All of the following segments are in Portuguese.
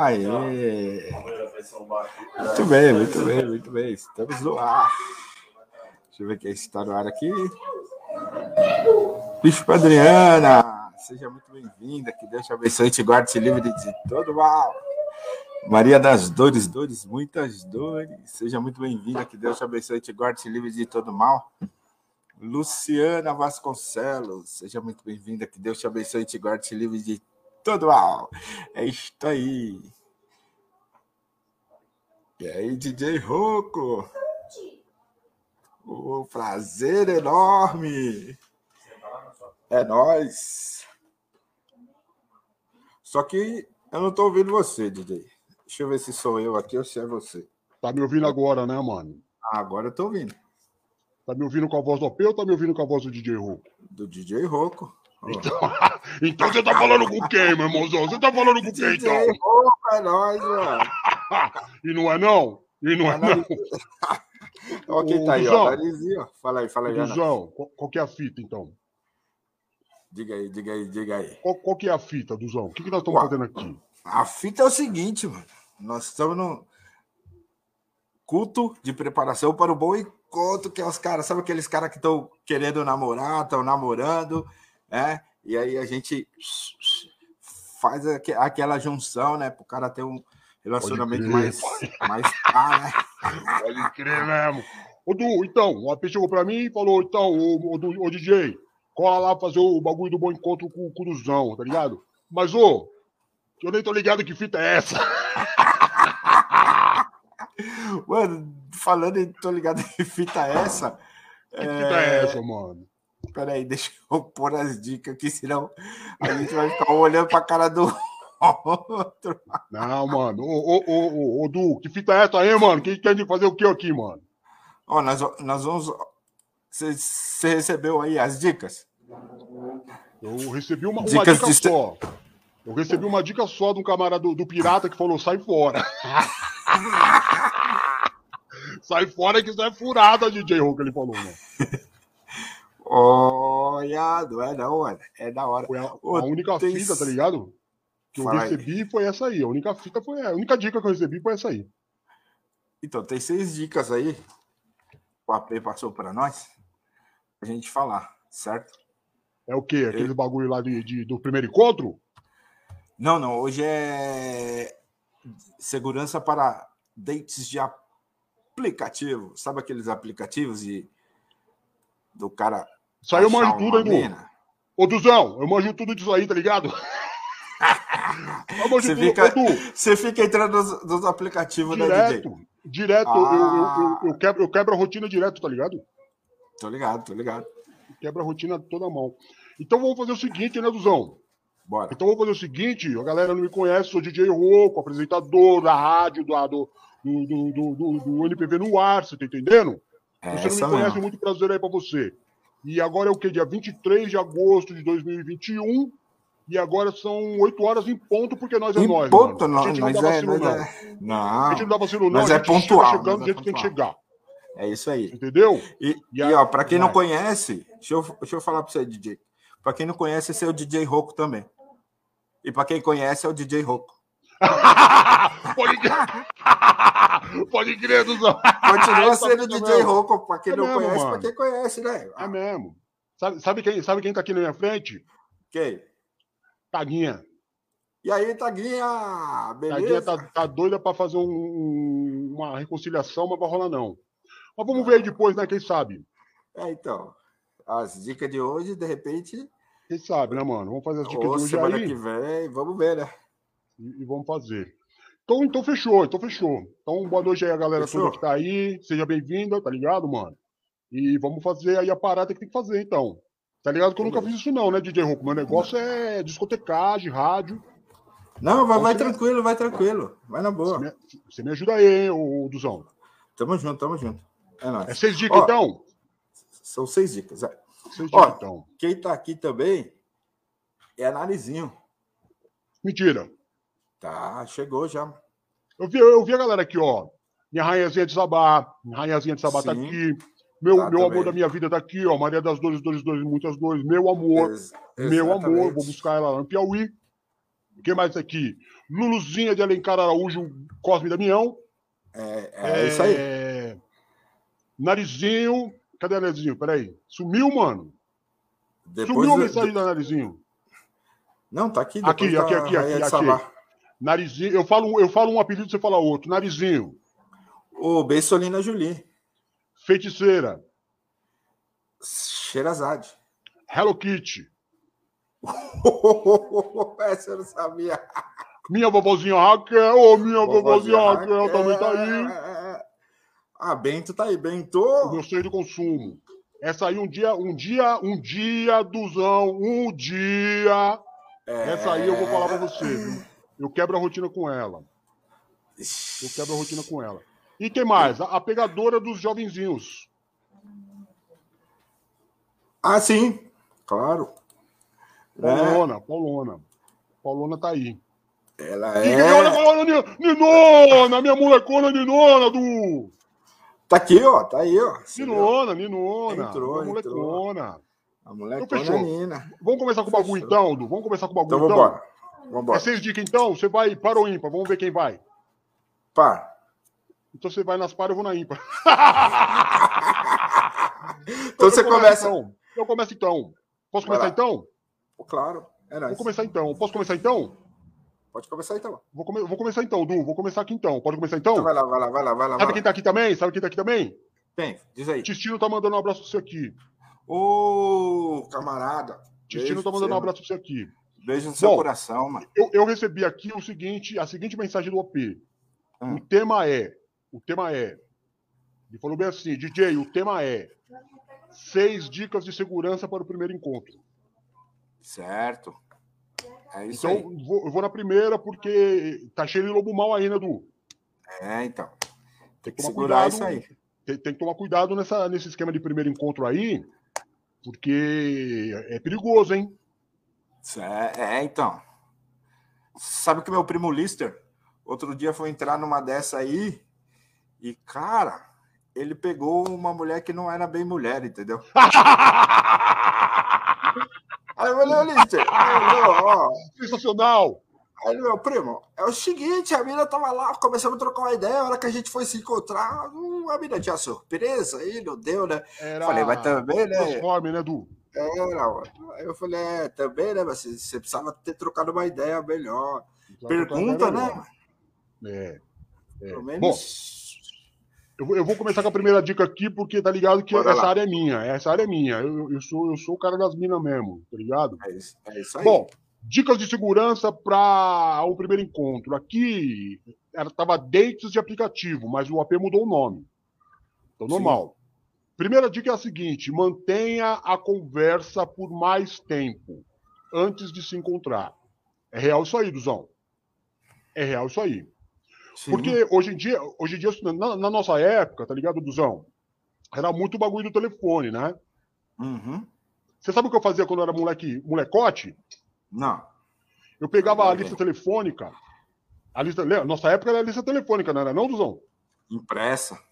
Aê! Muito bem, muito bem, muito bem. Estamos no ar. Deixa eu ver quem está no ar aqui. Bispo Adriana, seja muito bem-vinda. Que Deus te abençoe e te guarde, te livre de todo mal. Maria das dores, dores, muitas dores. Seja muito bem-vinda. Que Deus te abençoe e te guarde, te livre de todo mal. Luciana Vasconcelos, seja muito bem-vinda. Que Deus te abençoe e te guarde, te livre de todo mal. É isto aí. E aí, DJ Roco? O prazer enorme. É nós. Só que eu não tô ouvindo você, DJ. Deixa eu ver se sou eu aqui ou se é você. Tá me ouvindo agora, né, mano? Agora eu tô ouvindo. Tá me ouvindo com a voz do OP ou tá me ouvindo com a voz do DJ Roco? Do DJ Roco. Então, então você tá falando com quem, meu irmãozão? Você tá falando com quem, então? Roco é nós, mano. E não é não? E não é não? Ó, quem tá aí, ó. Narizinho. Fala aí, fala aí. Ana. Duzão, qual, qual que é a fita, então? Diga aí, diga aí, diga aí. Qual, qual que é a fita, Duzão? O que, que nós estamos Ué. fazendo aqui? A fita é o seguinte, mano. Nós estamos no culto de preparação para o bom encontro, que é os caras, sabe aqueles caras que estão querendo namorar, estão namorando, né? E aí a gente faz aque- aquela junção, né? Para o cara ter um relacionamento crer. mais, mais pá, né? Pode crer mesmo. Ô, Du, então, o AP chegou pra mim e falou, então, ô, ô, ô, DJ, cola lá fazer o bagulho do bom encontro com o Cruzão, tá ligado? Mas, ô, eu nem tô ligado que fita é essa. Mano, falando em tô ligado que fita é essa. Que fita é essa, mano? Peraí, deixa eu pôr as dicas aqui, senão a gente vai ficar olhando pra cara do outro. Não, mano. Ô, ô, ô, ô, ô, Du, que fita é essa aí, mano? Quem quer fazer o que aqui, mano? Ó, nós, nós vamos. Você recebeu aí as dicas? Eu recebi uma, uma dica de só. Eu recebi uma dica só de um camarada do, do pirata que falou: sai fora. sai fora que isso é furada, DJ que ele falou, mano. Olha, não é não, mano. É da hora. Foi a, a única tem- fita, tá ligado? Que eu Fala aí. recebi foi essa aí. A única fita foi. A única dica que eu recebi foi essa aí. Então, tem seis dicas aí. O AP passou para nós. A gente falar, certo? É o quê? Aquele bagulho lá de, de- do primeiro encontro? Não, não. Hoje é segurança para dates de aplicativo. Sabe aqueles aplicativos de do cara. Isso aí eu manjo tudo aí, Du. mina? Ô, Duzão, eu manjo tudo disso aí, tá ligado? eu manjo Você tudo. fica- Você fica entrando nos, nos aplicativos da DJ. direto. Direto, eu- eu, Ah. eu, eu, quebro, eu quebro a rotina direto, tá ligado? Tô ligado, tô ligado. Quebra a rotina toda mão. Então vamos fazer o seguinte, né, Duzão? Bora. Então vamos fazer o seguinte, a galera não me conhece, sou DJ Roco, apresentador da rádio, do, do, do, do, do, do- do NPV no ar, você tá entendendo? É Você não me conhece, mesmo. muito prazer aí pra você. E agora é o quê? Dia 23 de agosto de 2021. E agora são 8 horas em ponto, porque nós é Em nós. ponto, mano. A nós, gente não dá é, vacilo, nós não. é- A Não, gente não dá vacilo, não. A é gente chega pontual, chegando do é jeito que tem que pontual. chegar. é isso aí. Entendeu? E, E e, ó, pra quem não vai. conhece, deixa eu, deixa eu falar pra você, DJ. Pra quem não conhece, esse é o DJ Roco também. E pra quem conhece, é o DJ Roco. Pode crer. Pode crer, Duzão. Continua Tá sendo DJ. Roco, pra quem É não mesmo, conhece, pra mano. quem conhece, né? É mesmo. Sabe, sabe, quem, sabe quem tá aqui na minha frente? Ok. Taguinha. E aí, Taguinha? Taguinha Beleza? tá, tá doida pra fazer um- um- uma reconciliação, mas vai rolar não. Mas vamos ver aí depois, né? Quem sabe? É, então. As dicas de hoje, de repente, Quem sabe, né, mano? Vamos fazer as dicas ou de hoje semana aí que vem, vamos ver, né? E, e vamos fazer. Então, então fechou, então fechou. Então, boa noite aí a galera Fechou. toda que tá aí. Seja bem-vinda, tá ligado, mano? E vamos fazer aí a parada que tem que fazer, então. Tá ligado que eu nunca fiz isso não, né, DJ Ronco? Meu negócio é discotecagem, rádio. Não, vai, vai Você- tranquilo, vai tranquilo. Vai na Você boa. me, você me ajuda aí, hein, ô, Duzão. Tamo junto, tamo junto. É É nóis. seis dicas, Ó, então? São seis dicas. é. Seis ó. dicas, então. Quem tá aqui também é a Narizinho. Mentira. Tá, chegou já. Eu vi, eu vi a galera aqui, ó. Minha rainhazinha de Sabá. Minha rainhazinha de Sabá tá Sim. aqui. Meu, Tá meu amor da minha vida tá aqui, ó. Maria das Dores, Dores, Dores, muitas dores. Meu amor. Ex- Meu amor. Vou buscar ela lá no Piauí. Quem mais aqui? Luluzinha de Alencar Araújo, Cosme Damião. É, é, isso aí. Narizinho. Cadê o Narizinho? Peraí. Sumiu, mano. Depois Sumiu a do- mensagem da Narizinho. Não, tá aqui. Aqui, depois aqui, aqui, aqui, de aqui. Narizinho. Eu falo, eu falo um apelido, você fala outro. Narizinho. O Bessolina Julie. Feiticeira. Xerazade. Hello Kitty. Essa eu não sabia. Minha vovozinha Raquel. Ô, minha vovozinha Raquel também tá aí. Ah, Bento tá aí. O Bento. meu sonho de consumo. Essa aí um dia, um dia, um dia, Duzão, um dia. Essa aí eu vou falar pra você. viu? Eu quebro a rotina com ela. Eu quebro a rotina com ela. E quem mais? A, a pegadora dos jovenzinhos. Ah, sim. Claro. É, Paulona, Paulona. Paulona tá aí. ela E quem olha, é. olha, Ni- Ninona, minha molecona Ninona, do. Tá aqui, ó. Tá aí, ó. Ninona, Ninona. Entrou, molecona. A moleque Então fechou. Nina. Vamos começar com o bagulho então, Du? Vamos começar com o bagulho Então então? Vambora. É seis dicas então? Você vai para ou ímpar? Vamos ver quem vai. Pá. Então você vai nas par, eu vou na ímpar. Então Eu você começa. Então. Eu começo então. Posso começar então? Claro. É nóis. Vou começar então. Posso começar então? Pode começar então. Vou, come- vou começar então, Du. Vou começar aqui então. Pode começar então? Então vai lá, vai lá, vai lá, vai lá. Sabe Vai quem lá. tá aqui também? Sabe quem tá aqui também? Tem, diz aí. Tistino tá mandando um abraço pra você aqui. Ô, camarada. Tistino Beijo tá mandando um abraço pra você aqui. Beijo no seu Bom. coração, mano. Eu, eu recebi aqui o seguinte, a seguinte mensagem do OP. Hum. O tema é, o tema é, ele falou bem assim, DJ, o tema é seis dicas de segurança para o primeiro encontro. Certo. É isso Então, aí. vou, eu vou na primeira porque tá cheio de lobo mal aí, né, Du? É, então. Tem que Toma segurar cuidado. isso aí. Tem, tem que tomar cuidado nessa, nesse esquema de primeiro encontro aí, porque é perigoso, hein? É, é, então. Sabe que meu primo Lister, outro dia foi entrar numa dessa aí e, cara, ele pegou uma mulher que não era bem mulher, entendeu? Aí eu falei, Lister, ó, Sensacional! Aí, meu primo, é o seguinte, a mina tava lá, começamos a trocar uma ideia, a hora que a gente foi se encontrar, hum, a mina tinha surpresa aí, não deu, né? Era Falei, mas também, né? transforme, né, Du? Era, ó. Aí eu falei, é, também, né? Mas você, precisava ter trocado uma ideia melhor. Pergunta, né? É. Pelo Bom, menos. eu, vou- eu vou começar com a primeira dica aqui, porque tá ligado que Bora essa lá. área é minha. Essa área é minha. Eu, eu, sou, eu sou o cara das minas mesmo, tá ligado? É isso, é isso aí. Bom, dicas de segurança para o primeiro encontro. Aqui era, tava dates de aplicativo, mas o AP mudou o nome. Então, normal. Primeira dica é a seguinte: mantenha a conversa por mais tempo antes de se encontrar. É real isso aí, Duzão. É real isso aí. Sim. Porque hoje em dia, hoje em dia na, na nossa época, tá ligado, Duzão? Era muito bagulho do telefone, né? Uhum. Você sabe o que eu fazia quando eu era moleque, molecote? Não. Eu pegava a Ok. lista telefônica. A lista, nossa época era a lista telefônica, não era não, Duzão? Impressa.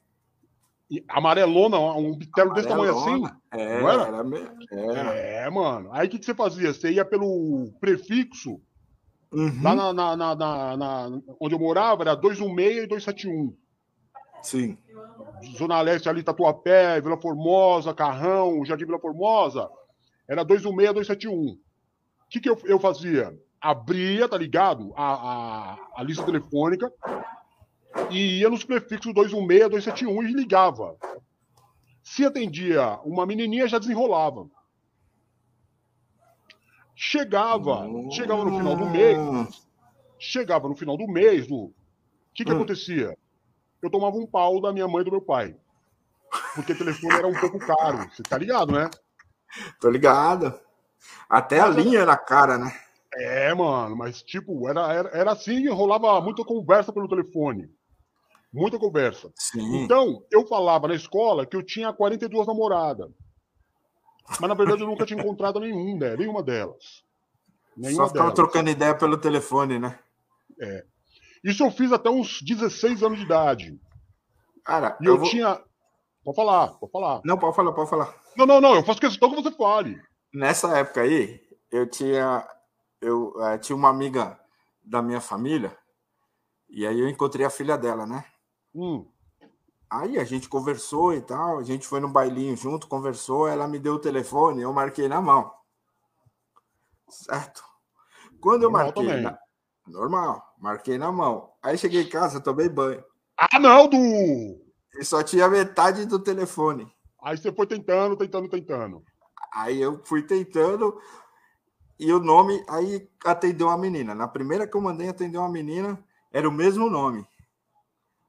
E amarelona, um bitelo desse tamanho assim. É, Não era? era me- era. É, mano. Aí o que, que você fazia? Você ia pelo prefixo, Uhum. lá na, na- na- na- onde eu morava, era 216 e 271. Sim. Zona Leste ali, Tatuapé, Vila Formosa, Carrão, Jardim Vila Formosa, era 216, 271. O que, que eu, eu fazia? Abria, tá ligado? A, a, a lista telefônica e ia nos prefixos 216, 271 e ligava. Se atendia uma menininha, já desenrolava. Chegava, chegava no final do mês, Hum. chegava no final do mês, do o que, que Hum. acontecia? Eu tomava um pau da minha mãe e do meu pai. Porque o telefone era um pouco caro. Você tá ligado, né? Tô ligado. Até a Mas linha na cara, né? É, mano, mas tipo, era, era, era assim, rolava muita conversa pelo telefone. Muita conversa. Sim. Então, eu falava na escola que eu tinha 42 namoradas. Mas na verdade eu nunca tinha encontrado nenhum, né? nenhuma delas. Nenhuma Só ficava delas. trocando ideia pelo telefone, né? Isso eu fiz até uns 16 anos de idade. Cara, E eu, vou- tinha. Pode falar, pode falar. Não, pode falar, pode falar. Não, não, não, eu faço questão que você fale. Nessa época aí, eu tinha. Eu eh, tinha uma amiga da minha família. E aí eu encontrei a filha dela, né? Hum. Aí a gente conversou e tal, a gente foi no bailinho junto, conversou, ela me deu o telefone, eu marquei na mão. Certo? Quando eu Normal marquei. na- Normal, marquei na mão. Aí cheguei em casa, tomei banho. Ah, não, Du! E só tinha metade do telefone. Aí você foi tentando, tentando, tentando. Aí eu fui tentando e o nome, aí atendeu uma menina. Na primeira que eu mandei atender uma menina, era o mesmo nome.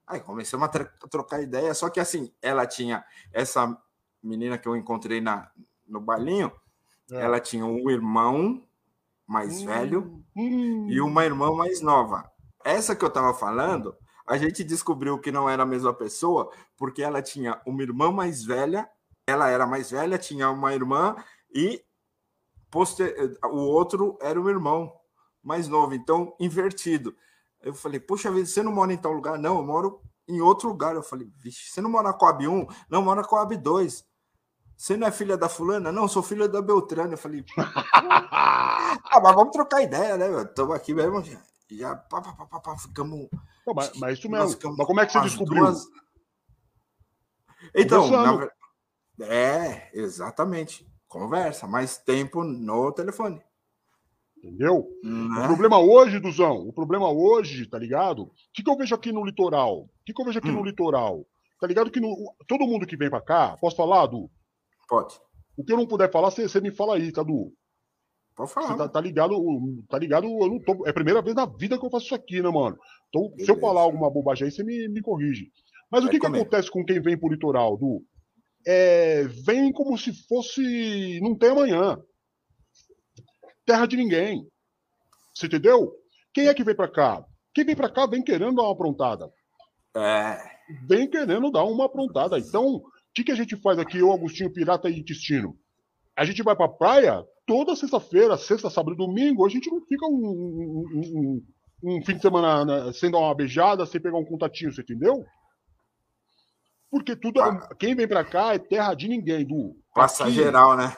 Aí começamos a trocar ideia, só que assim, ela tinha essa menina que eu encontrei na, no balinho, É. ela tinha um irmão mais velho Hum. e uma irmã mais nova. Essa que eu tava falando, a gente descobriu que não era a mesma pessoa, porque ela tinha uma irmã mais velha, ela era mais velha, tinha uma irmã e poster... o outro era o irmão mais novo, então invertido. Eu falei, puxa vida, você não mora em tal lugar? Não, eu moro em outro lugar. Eu falei, vixe, você não mora na Coab 1? Não, mora na Coab 2. Você não é filha da fulana? Não, sou filha da Beltrana. Eu falei, ah, mas vamos trocar ideia, né? Estamos aqui mesmo, já, já pá, pá, pá, pá, ficamos. Mas, mas isso mesmo. ficamos Mas como é que você descobriu? duas- Então, na é, exatamente. Conversa, mais tempo no telefone. Entendeu? O né? problema hoje, Duzão, o problema hoje, tá ligado? O que, que eu vejo aqui no litoral? O que, que eu vejo aqui Hum. no litoral? Tá ligado que no- todo mundo que vem pra cá, posso falar, Du? Pode. O que eu não puder falar, você me fala aí, tá, Du? Pode falar. tá, tá ligado, tá ligado? Eu não tô, é a primeira vez na vida que eu faço isso aqui, né, mano? Então, se eu Beleza. falar alguma bobagem aí, você me, me corrige. Mas o Vai que, que comer. acontece com quem vem pro litoral, Du? É, vem como se fosse. Não tem amanhã. Terra de ninguém. Você entendeu? Quem é que vem pra cá? Quem vem pra cá vem querendo dar uma aprontada. É, Vem querendo dar uma aprontada. Então, o que, que a gente faz aqui, eu, Agostinho Pirata e Intestino? A gente vai pra praia toda sexta-feira, sexta, sábado e domingo. A gente não fica um, um- um- um fim de semana né, sem dar uma beijada, sem pegar um contatinho, você entendeu? Porque tudo. é- Quem vem pra cá é terra de ninguém, Du. passa Aqui- geral, né?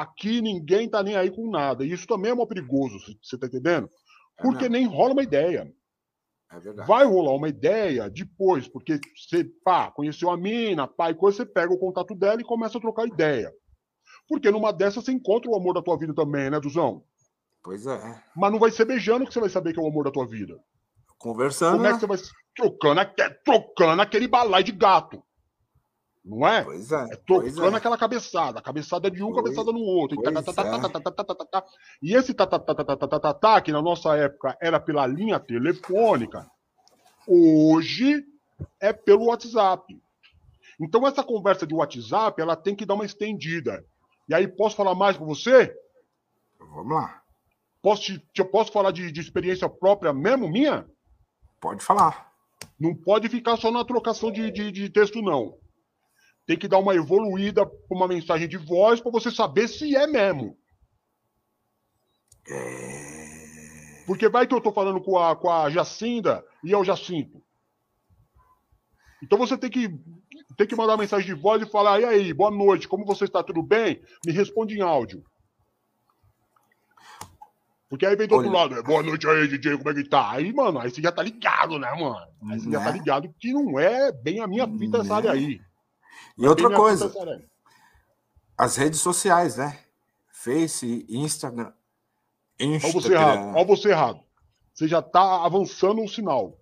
Aqui ninguém tá nem aí com nada. E isso também é mó perigoso, você tá entendendo? É Porque mesmo, nem rola uma ideia. é verdade. Vai rolar uma ideia depois, porque você, pá, conheceu a mina, pá, e coisa, você pega o contato dela e começa a trocar ideia. Porque numa dessas você encontra o amor da tua vida também, né, Duzão? Pois é. Mas não vai ser beijando que você vai saber que é o amor da tua vida. Conversando. Como é né? que você vai trocando, trocando aquele balai de gato? Não é? Pois é. é tocando é. aquela cabeçada. Cabeçada de um, pois, cabeçada no outro. E, esse tatatatatatatá, que na nossa época era pela linha telefônica, hoje é pelo WhatsApp. Então essa conversa de WhatsApp, ela tem que dar uma estendida. E aí, posso falar mais com você? Vamos lá. Posso, te, te posso falar de, de experiência própria mesmo, minha? Pode falar. Não pode ficar só na trocação de, de, de texto, não. Tem que dar uma evoluída para uma mensagem de voz para você saber se é mesmo. Porque vai que eu tô falando com a, com a Jacinda e é o Jacinto. Então você tem que, tem que mandar mensagem de voz e falar: e aí, boa noite, como você está? Tudo bem? Me responde em áudio. Porque aí vem do outro Olha- lado, é, boa noite aí, DJ, como é que tá? Aí, mano, aí você já tá ligado, né, mano? Aí você já tá Né? ligado que não é bem a minha fita essa Né? área aí. E outra coisa, as redes sociais, né? Face, Instagram. Olha você errado, Instagram. olha você errado. Você já tá avançando o sinal.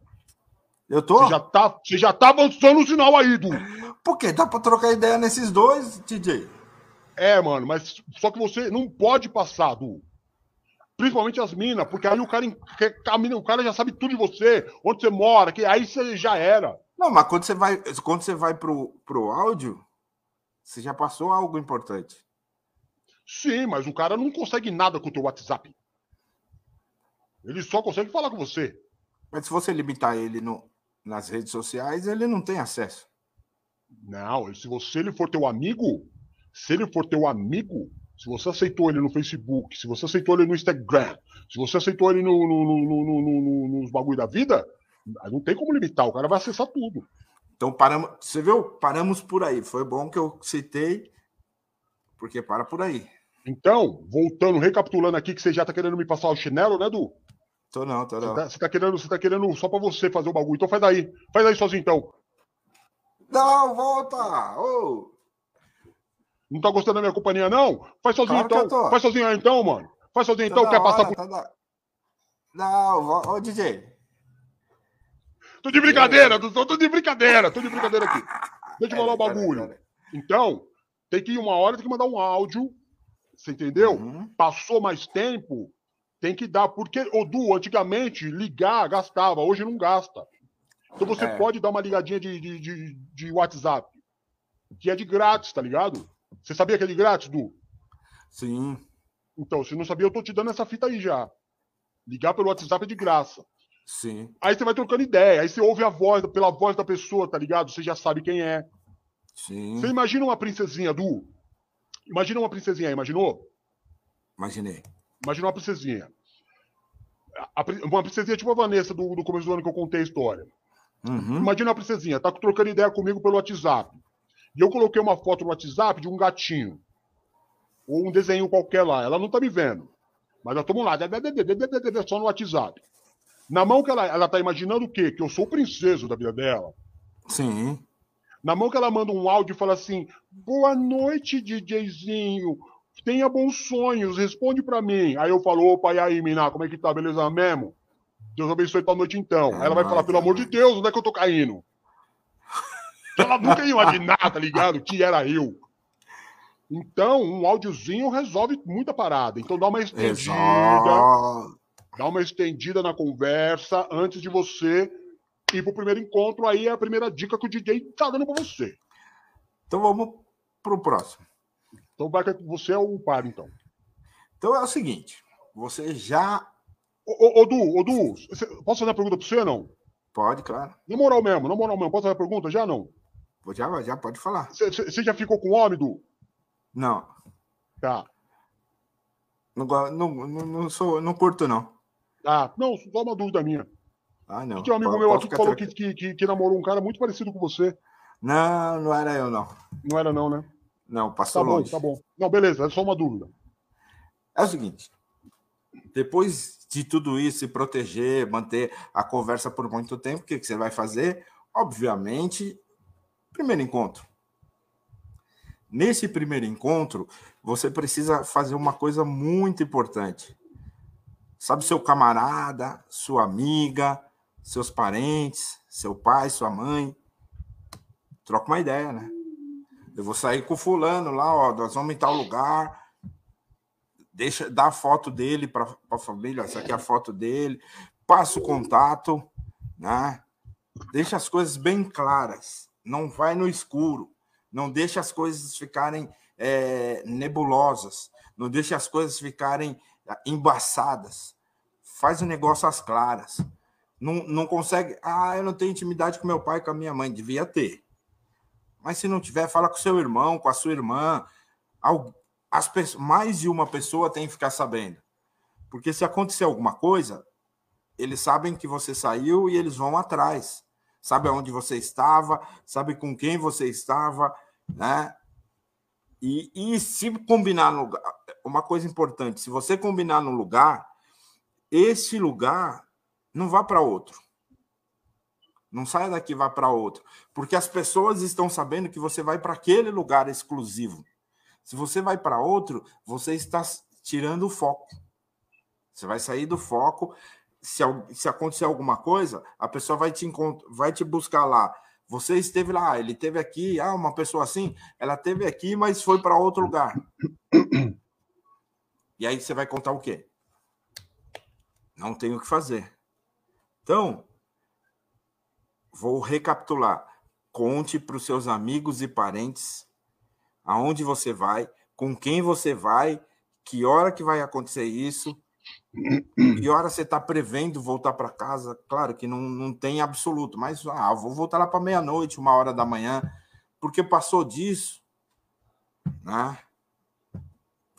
Eu tô? Você já tá, você já tá avançando o sinal aí, Du. Porque dá pra trocar ideia nesses dois, DJ. É, mano, mas só que você não pode passar, Du. Principalmente as minas, porque aí o cara, a mina- o cara já sabe tudo de você, onde você mora, que aí você já era. Não, mas quando você vai, quando você vai pro, pro áudio, você já passou algo importante. Sim, mas o cara não consegue nada com o teu WhatsApp. Ele só consegue falar com você. Mas se você limitar ele no, nas redes sociais, ele não tem acesso. Não, se você ele for teu amigo, se ele for teu amigo, se você aceitou ele no Facebook, se você aceitou ele no Instagram, se você aceitou ele no, no, no, no- no- no- nos bagulho da vida, não tem como limitar, o cara vai acessar tudo. Então paramos, você viu? Paramos por aí. Foi bom que eu citei, porque para por aí. Então, voltando, recapitulando aqui, que você já tá querendo me passar o chinelo, né, Du? Tô não, tô não. Você tá, você tá querendo, você tá querendo só pra você fazer o bagulho. Então faz aí. Faz aí sozinho, então. Não, volta! Ô! Não tá gostando da minha companhia, não? Faz sozinho, Claro então. Faz sozinho aí, então, mano. Faz sozinho, Tá então. Quer passar hora, por... tá da- Não, ô DJ. Tô de brincadeira, tô, tô de brincadeira. Tô de brincadeira aqui. Deixa eu falar o bagulho. Então, tem que ir uma hora, tem que mandar um áudio. Você entendeu? Uhum. Passou mais tempo, tem que dar. Porque, o Du, antigamente, ligar gastava, hoje não gasta. Então você É. pode dar uma ligadinha de, de, de, de WhatsApp, que é de grátis, tá ligado? Você sabia que é de grátis, Du? Sim. Então, se não sabia, eu tô te dando essa fita aí já. Ligar pelo WhatsApp é de graça. Sim. Aí você vai trocando ideia, aí você ouve a voz, pela voz da pessoa, tá ligado? Você já sabe quem é. Sim. Você imagina uma princesinha, Du? Imagina uma princesinha aí, imaginou? Imaginei. Imagina uma princesinha. A- uma princesinha tipo a Vanessa do, do começo do ano que eu contei a história. Uhum. Imagina uma princesinha, tá trocando ideia comigo pelo WhatsApp. E eu coloquei uma foto no WhatsApp de um gatinho. Ou um desenho qualquer lá. Ela não tá me vendo. Mas nós estamos lá, só no WhatsApp. Na mão que ela, ela tá imaginando o quê? Que eu sou o princeso da vida dela. Sim. Na mão que ela manda um áudio e fala assim: Boa noite, DJzinho. Tenha bons sonhos, responde pra mim. Aí eu falo: Opa, e aí, Miná, como é que tá? Beleza mesmo? Deus abençoe tua noite então. Aí ela vai falar: Pelo amor de. Deus, onde é que eu tô caindo? Ela nunca ia imaginar, tá ligado? Que era eu. Então, um áudiozinho resolve muita parada. Então dá uma estendida, Exato. Dá uma estendida na conversa antes de você ir pro primeiro encontro. Aí é a primeira dica que o DJ tá dando pra você. Então vamos pro próximo. Então vai que você é o par, então. Então é o seguinte. Você já. Ô, ô, ô, Du, ô, Du, posso fazer uma pergunta pra você ou não? Pode, claro. Na moral mesmo, na moral mesmo. Posso fazer uma pergunta? Já não. Já, já pode falar. Você- já ficou com homem, Du? Não. Tá. Não, não, não, não sou, não curto, não. Ah, não, só uma dúvida minha. Ah, não. Tinha um amigo Pode- meu aqui que falou que, que, que, namorou um cara muito parecido com você. Não, não era eu, não. Não era, não, né? Não, Tá passou bom, longe. tá bom. Não, beleza, é só uma dúvida. É o seguinte. Depois de tudo isso, se proteger, manter a conversa por muito tempo, o que, que você vai fazer? Obviamente, primeiro encontro. Nesse primeiro encontro, você precisa fazer uma coisa muito importante. Sabe, seu camarada, sua amiga, seus parentes, seu pai, sua mãe. Troca uma ideia, né? Eu vou sair com o fulano lá, ó, nós vamos em tal lugar. Deixa, dá a foto dele para a família, essa aqui é a foto dele. Passa o contato, né? Deixa as coisas bem claras. Não vai no escuro. Não deixa as coisas ficarem é, nebulosas. Não deixa as coisas ficarem embaçadas. Faz o negócio às claras. Não, não consegue. Ah, eu não tenho intimidade com meu pai, com a minha mãe. Devia ter. Mas se não tiver, fala com seu irmão, com a sua irmã. As pessoas, mais de uma pessoa tem que ficar sabendo. Porque se acontecer alguma coisa, eles sabem que você saiu e eles vão atrás. Sabe aonde você estava, sabe com quem você estava, né? E, e se combinar no lugar, uma coisa importante, se você combinar no lugar, esse lugar não vá para outro. Não saia daqui vá para outro, porque as pessoas estão sabendo que você vai para aquele lugar exclusivo. Se você vai para outro, você está tirando o foco. Você vai sair do foco. Se, se acontecer alguma coisa, a pessoa vai te, vai te buscar lá. Você esteve lá, ele esteve aqui. Ah, uma pessoa assim, ela esteve aqui, mas foi para outro lugar. E aí você vai contar o quê? Não tem o que fazer. Então, vou recapitular. Conte para os seus amigos e parentes aonde você vai, com quem você vai, que hora que vai acontecer isso, que hora você está prevendo voltar para casa. Claro que não, não tem absoluto, mas ah, vou voltar lá para meia-noite, uma hora da manhã, porque passou disso, né?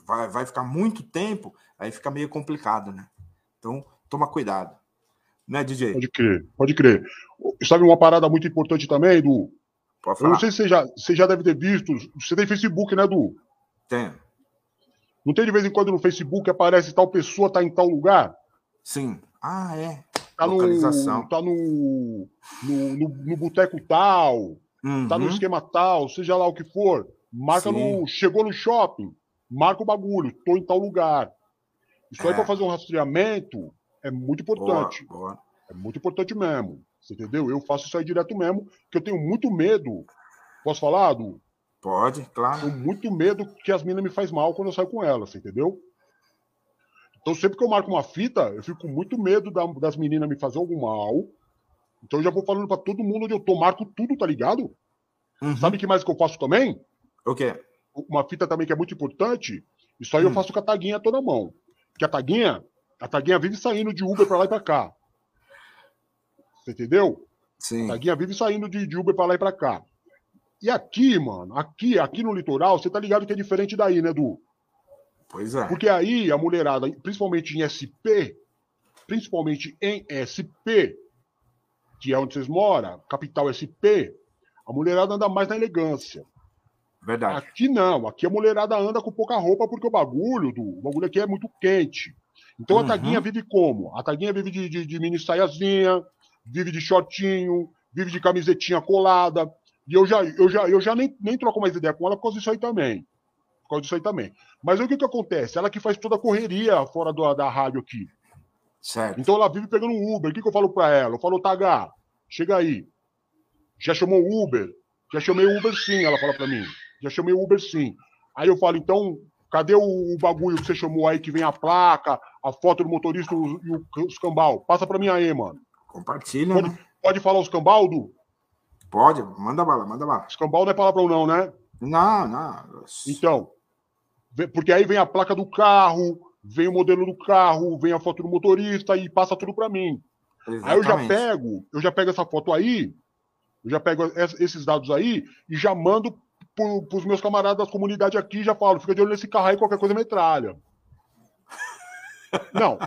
Vai, vai ficar muito tempo, aí fica meio complicado, né? Então, toma cuidado. Né, DJ? Pode crer, pode crer. Sabe uma parada muito importante também, Du? Pode Eu não falar. sei se você já, você já deve ter visto. Você tem Facebook, né, Du? Tem. Não tem de vez em quando no Facebook aparece tal pessoa tá em tal lugar? Sim, Ah, é. Tá Localização. no, tá no, no, no, no boteco tal, uhum. tá no esquema tal, seja lá o que for. Marca Sim. no. Chegou no shopping, marca o bagulho, tô em tal lugar. Isso é. aí para fazer um rastreamento é muito importante. Boa, boa. É muito importante mesmo. Você entendeu? Eu faço isso aí direto mesmo, que eu tenho muito medo. Posso falar, Du? Pode, claro. Tenho muito medo que as minas me faz mal quando eu saio com elas, você entendeu? Então, sempre que eu marco uma fita, eu fico com muito medo da, das meninas me fazer algum mal. Então, eu já vou falando para todo mundo onde eu tô, marco tudo, tá ligado? Uhum. Sabe o que mais que eu faço também? O quê? Uma fita também que é muito importante. Isso aí hum. eu faço com a taguinha toda mão. Porque a taguinha, a taguinha vive saindo de Uber para lá e para cá. Você entendeu? Sim. A taguinha vive saindo de, de Uber para lá e para cá. E aqui, mano, aqui, aqui no litoral, você tá ligado que é diferente daí, né, Du? Pois é. Porque aí a mulherada, principalmente em SP, principalmente em SP, que é onde vocês moram, capital SP, a mulherada anda mais na elegância. Verdade. Aqui não, aqui a mulherada anda com pouca roupa porque o bagulho, do, o bagulho aqui é muito quente. Então uhum. a taguinha vive como? A taguinha vive de, de, de mini saiazinha, vive de shortinho, vive de camisetinha colada. E eu já, eu já, eu já nem, nem troco mais ideia com ela por causa disso aí também por causa disso aí também. Mas o que, que acontece? Ela que faz toda a correria fora do, da rádio aqui. Certo. Então ela vive pegando Uber. O que, que eu falo para ela? Eu falo, Taga, chega aí. Já chamou Uber? Já chamei Uber sim, ela fala para mim. Já chamei o Uber sim. Aí eu falo, então, cadê o, o, bagulho que você chamou aí, que vem a placa, a foto do motorista e o, os cambal? Passa para mim aí, mano. Compartilha. Pode, né? pode falar os cambal, Du? Pode, manda bala, manda bala. Os cambal não é palavrão não, né? Não, não. Então, porque aí vem a placa do carro, vem o modelo do carro, vem a foto do motorista e passa tudo para mim. Exatamente. Aí eu já pego, eu já pego essa foto aí, eu já pego esses dados aí e já mando para os meus camaradas da comunidade aqui, já falo, fica de olho nesse carro aí, qualquer coisa metralha. Não.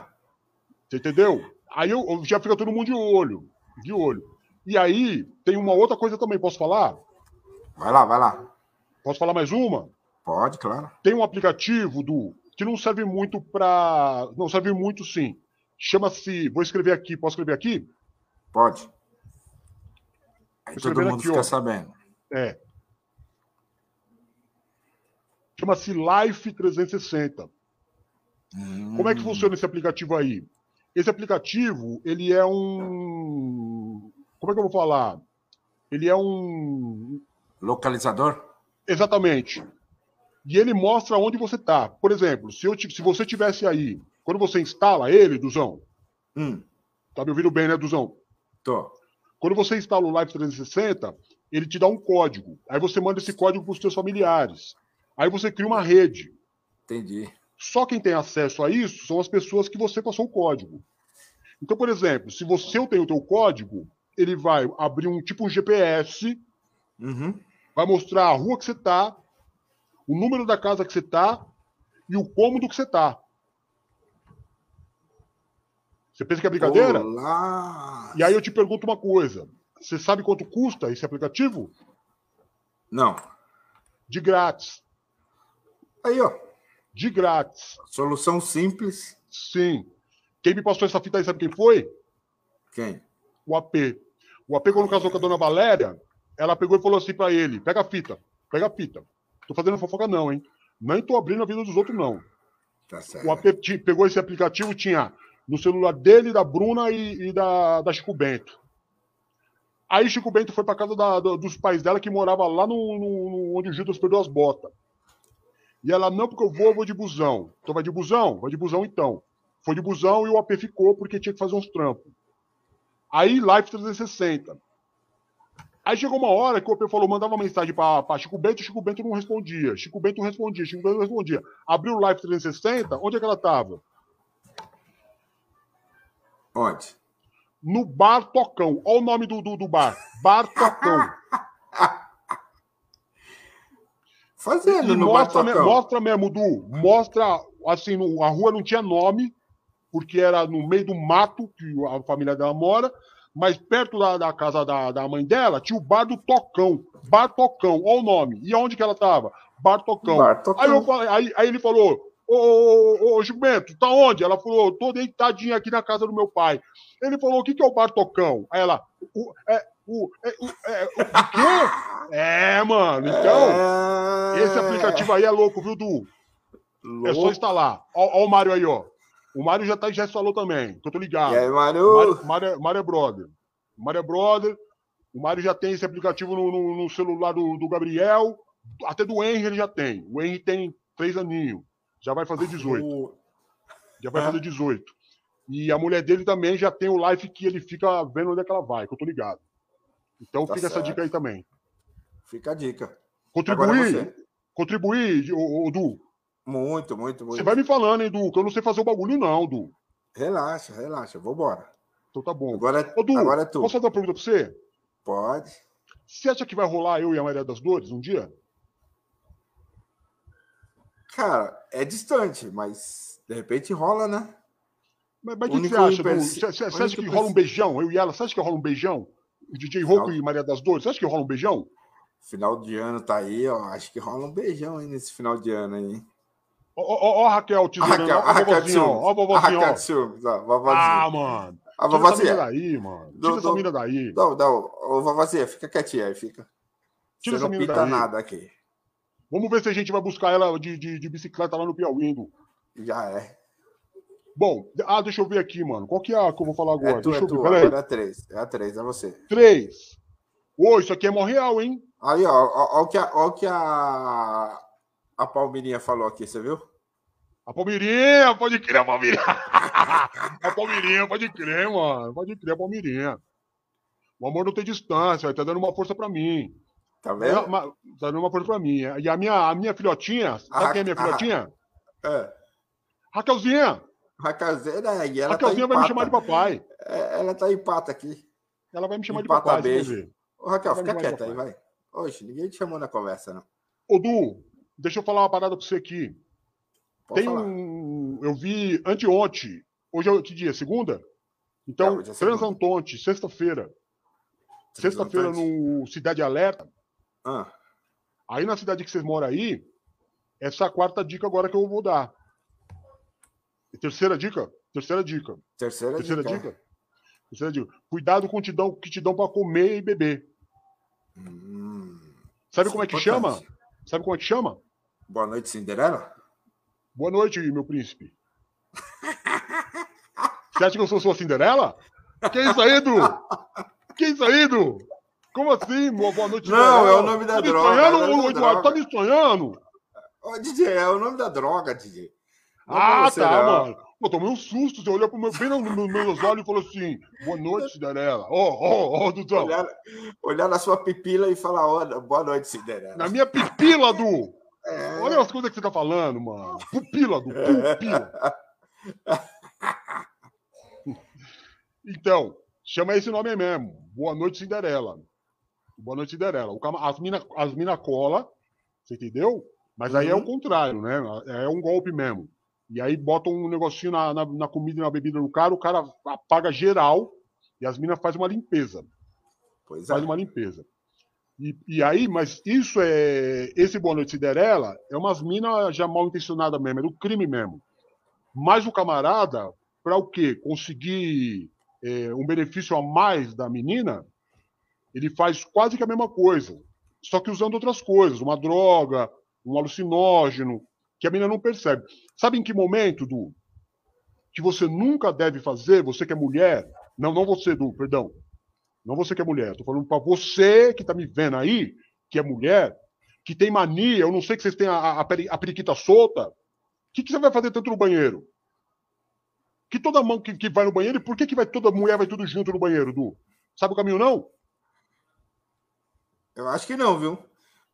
Você entendeu? Aí eu, eu já fica todo mundo de olho, de olho. E aí tem uma outra coisa também, posso falar? Vai lá, vai lá. Posso falar mais uma? Pode, claro. Tem um aplicativo do que não serve muito para, não serve muito sim. Chama-se, vou escrever aqui, posso escrever aqui? Pode. Aí todo mundo aqui, fica ó. sabendo. É. Chama-se Life 360. Hum. Como é que funciona esse aplicativo aí? Esse aplicativo, ele é um. Como é que eu vou falar? Ele é um. Localizador? Exatamente e ele mostra onde você está. Por exemplo, se, eu, se você tivesse aí, quando você instala ele, Duzão, hum. tá me ouvindo bem, né, Duzão? Tô. Quando você instala o Live 360, ele te dá um código. Aí você manda esse código para os seus familiares. Aí você cria uma rede. Entendi. Só quem tem acesso a isso são as pessoas que você passou o código. Então, por exemplo, se você tem o teu código, ele vai abrir um tipo um GPS, uhum. vai mostrar a rua que você está, o número da casa que você está e o cômodo que você está. Você pensa que é brincadeira? Olá. E aí eu te pergunto uma coisa. Você sabe quanto custa esse aplicativo? Não. De grátis. Aí, ó. De grátis. Solução simples. Sim. Quem me passou essa fita aí, sabe quem foi? Quem? O AP. O AP, quando casou com a dona Valéria, ela pegou e falou assim para ele: pega a fita, pega a fita. Tô fazendo fofoca, não, hein? Nem tô abrindo a vida dos outros, não. Tá certo. O AP pegou esse aplicativo, tinha no celular dele, da Bruna e, e da, da Chico Bento. Aí Chico Bento foi para casa da, da, dos pais dela, que morava lá no, no, onde o Judas perdeu as botas. E ela, não, porque eu vou, eu vou de busão. Então vai de busão? Vai de busão então. Foi de busão e o AP ficou porque tinha que fazer uns trampos. Aí, Live 360. Aí chegou uma hora que o OP falou, mandava mensagem para Chico Bento, Chico Bento não respondia. Chico Bento não respondia, Chico Bento não respondia. Abriu o Live 360, onde é que ela estava? Onde? No Bar Tocão. Olha o nome do, do, do bar. Bar Tocão. Fazendo no mostra, Bar Tocão. Mostra mesmo, Du. Mostra, assim, a rua não tinha nome, porque era no meio do mato que a família dela mora mas perto da, da casa da, da, mãe dela tinha o bar do Tocão. Bar Tocão, olha o nome. E onde que ela tava? Bar Tocão. Bar Tocão. Aí, falei, aí, aí, ele falou: ô, ô, ô, Gilberto, tá onde? Ela falou, tô deitadinha aqui na casa do meu pai. Ele falou, o que, que é o Bartocão? Aí ela, é, o, é, o, é, o, o quê? É, mano, então, é... esse aplicativo aí é louco, viu, Du? Louco. É só instalar. Ó, ó, o Mário aí, ó. O Mário já, tá, já instalou também, que eu tô ligado. E aí, Mário? Mário, Mário é brother. O Mário é brother. O Mário já tem esse aplicativo no, no, no celular do, do, Gabriel. Até do Henry ele já tem. O Henry tem três aninhos. Já vai fazer 18. Já vai fazer 18. E a mulher dele também já tem o live que ele fica vendo onde é que ela vai, que eu tô ligado. Então tá fica certo. essa dica aí também. Fica a dica. Contribuir. Contribuir, o, o Du. Muito, muito, muito. Você vai me falando, hein, Du, que eu não sei fazer o bagulho, não, Du. Relaxa, relaxa, vambora. Então tá bom. Agora, é, Ô, du, agora é tu. Posso fazer uma pergunta pra você? Pode. Você acha que vai rolar eu e a Maria das Dores um dia? Cara, é distante, mas de repente rola, né? Mas o que você acha? Du? Você, você acha que rola um beijão? Eu e ela, você acha que rola um beijão? DJ Rocco e Maria das Dores, acha que rola um beijão? Final de ano tá aí, ó. Acho que rola um beijão aí nesse final de ano aí. Ó, ó, a Raquel tesourando. Raquel, a Raquel de Ó, a vovozinha, Raquel de ciúmes, ó. Ah, mano. A vovozinha. Tira essa mina daí, mano. Tira do, essa mina daí. Não, não. Ô, vovozinha, fica quietinha aí, fica. Tira Você essa não pita daí. nada aqui. Vamos ver se a gente vai buscar ela de, de, de bicicleta lá no Piauí. Já é. Bom, ah, deixa eu ver aqui, mano. Qual que é a que eu vou falar agora? É tu, deixa é tu. Agora é três. É a três, é você. Três. Ô, isso aqui é mó real, hein? Aí, ó, ó, ó, o que a, ó, que a, a Palmeirinha falou aqui, você viu? A Palmeirinha, pode crer, a Palmeirinha. a Palmeirinha, pode crer, mano. Pode crer, a Palmeirinha. O amor não tem distância, tá dando uma força pra mim. Tá vendo? É, tá dando uma força pra mim. E a minha, a minha filhotinha, sabe a quem é minha filhotinha? É. Raquelzinha. Né? E ela Raquelzinha tá vai me chamar de papai. É, ela tá empata aqui. Ela vai me chamar empata de papai. Beijo. Ô, Raquel, fica quieta aí, vai. Hoje, ninguém te chamou na conversa, não. Ô, Du, deixa eu falar uma parada pra você aqui. Pode Tem falar. um. Eu vi anteontem. Hoje é que dia? Segunda? Então, é, é Transantonte, sexta-feira. Sexta-feira no Cidade Alerta. Ah. Aí na cidade que vocês moram aí, essa é a quarta dica agora que eu vou dar. Terceira dica? Terceira dica. Terceira, Terceira dica. dica. Terceira dica. Cuidado com o que te dão, que te dão para comer e beber. Hum, Sabe como é que importante. chama? Sabe como é que chama? Boa noite, Cinderela. Boa noite, meu príncipe. Você acha que eu sou sua Cinderela? Que isso aí, Edu? Que isso aí, Edu? Como assim? Boa noite, Não, é o nome da tá droga. Me sonhando, é Eduardo? Tá me sonhando? Ô, DJ, é o nome da droga, DJ. Não ah, tá, não. mano. Pô, tomei um susto. Você olhou pro meu, bem nos meus olhos e falou assim: Boa noite, Cinderela. Ó, ó, ó, Dudão. Olhar, olhar na sua pipila e falar: oh, Boa noite, Cinderela. Na minha pipila, Du. É... Olha as coisas que você tá falando, mano. Pupila, Du. Pupila. então, chama esse nome aí mesmo. Boa noite, Cinderela. Boa noite, Cinderela. As minas as mina cola, você entendeu? Mas aí uhum. é o uhum. contrário, né? É um golpe mesmo. E aí botam um negocinho na, na, na, comida e na bebida do cara, o cara apaga geral e as minas fazem uma limpeza. Pois Faz é. uma limpeza. E, e, aí, mas isso é. Esse Boa Noite Cinderela é umas minas já mal intencionadas mesmo, é do crime mesmo. Mas o camarada, para o quê? Conseguir é, um benefício a mais da menina, ele faz quase que a mesma coisa. Só que usando outras coisas, uma droga, um alucinógeno, que a menina não percebe. Sabe em que momento, Du? Que você nunca deve fazer, você que é mulher. Não, não você, Du, perdão. Não você que é mulher. Estou falando para você que está me vendo aí, que é mulher, que tem mania, eu não sei que vocês têm a, a, a periquita solta. O que, que você vai fazer dentro do banheiro? Que toda mão que, que vai no banheiro, por que, que vai toda mulher vai tudo junto no banheiro, Du? Sabe o caminho, não? Eu acho que não, viu?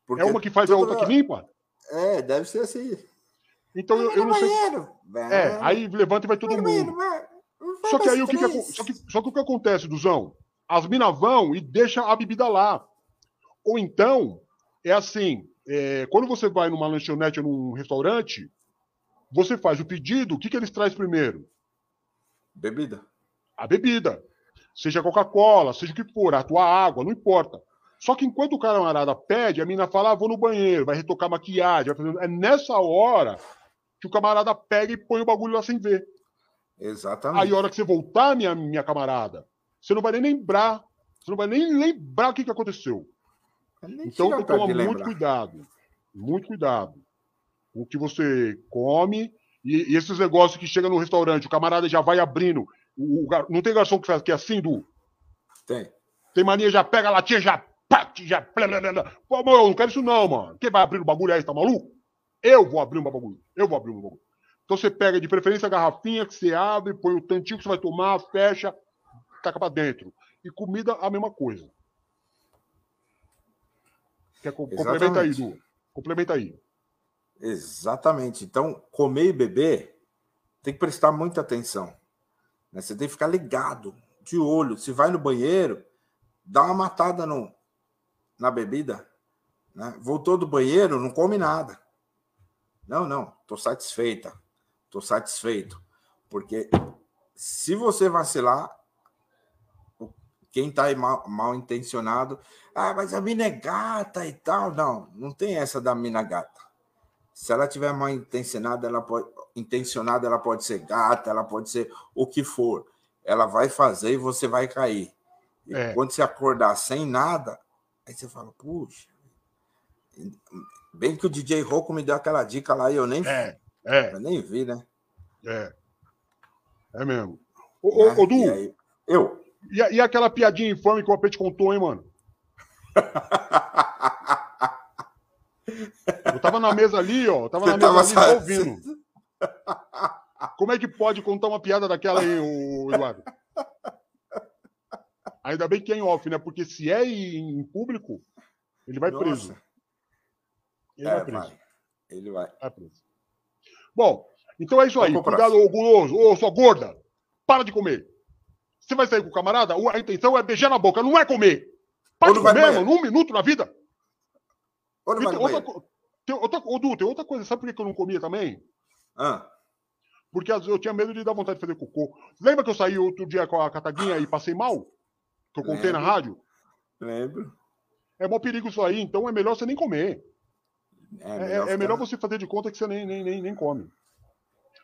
Porque é uma que faz a outra que limpa? É, deve ser assim. Então eu, eu não sei. É, aí levanta e vai todo mundo. Só que aí o que, que, só que, só que o que acontece, Duzão? As minas vão e deixam a bebida lá. Ou então, é assim, é, quando você vai numa lanchonete ou num restaurante, você faz o pedido, o que, que eles trazem primeiro? Bebida. A bebida. Seja Coca-Cola, seja o que for, a tua água, não importa. Só que enquanto o camarada pede, a mina fala, ah, vou no banheiro, vai retocar maquiagem, vai fazer... É nessa hora que o camarada pega e põe o bagulho lá sem ver. Exatamente. Aí, a hora que você voltar, minha, minha camarada, você não vai nem lembrar. Você não vai nem lembrar o que, que aconteceu. Então, tem que tomar muito lembrar. cuidado. Muito cuidado. O que você come e, e esses negócios que chega no restaurante, o camarada já vai abrindo. O, o não tem garçom que faz que é assim, Du? Tem. Tem mania, já pega a latinha, já. pá, já blá, blá, blá. Pô, mano, eu não quero isso não, mano. Quem vai abrir o bagulho aí, tá maluco? Eu vou abrir meu bagulho. Eu vou abrir meu bagulho. Então você pega de preferência a garrafinha que você abre, põe o tantinho que você vai tomar, fecha, taca pra dentro. E comida, a mesma coisa. Quer co- complementa aí, Exatamente. Du. Complementa aí. Exatamente. Então, comer e beber tem que prestar muita atenção. né? Você tem que ficar ligado, de olho. Se vai no banheiro, dá uma matada no, na bebida. né? Voltou do banheiro, não come nada. Não, não, estou satisfeita. Estou satisfeito. Porque se você vacilar, quem está mal, mal intencionado, ah, mas a mina é gata e tal. Não, não tem essa da mina gata. Se ela tiver mal intencionada, ela pode intencionada, ela pode ser gata, ela pode ser o que for. Ela vai fazer e você vai cair. E É. quando você acordar sem nada, aí você fala, puxa. Bem que o DJ Rocco me deu aquela dica lá e eu nem, É, é, eu nem vi, né? é. É mesmo. Ô, ô, ô, Du, E aí- eu. e, e aquela piadinha infame que o Apete contou, hein, mano? Eu tava na mesa ali, ó. eu Tava na Você mesa tava ali ouvindo. Como é que pode contar uma piada daquela aí, ô, Eduardo? Ainda bem que é em off, né? Porque se é em em público, ele vai Nossa. preso. Ele É, vai preso. vai. Ele vai. Vai preso. Bom, então é isso aí. Cuidado, ô guloso. Ô, sua gorda. Para de comer. Você vai sair com o camarada? A intenção é beijar na boca, não é comer. Para de comer, mano. Um minuto na vida. Ou não vai outra, tem outra, ô, Du, tem outra coisa. Sabe por que eu não comia também? Ah, Porque eu tinha medo de dar vontade de fazer cocô. Lembra que eu saí outro dia com a Cataguinha e passei mal? Que eu contei na Lembro. rádio? lembro. É mó perigo isso aí, então é melhor você nem comer. É, É, melhor, é melhor ficar- você fazer de conta que você nem, nem, nem, nem come.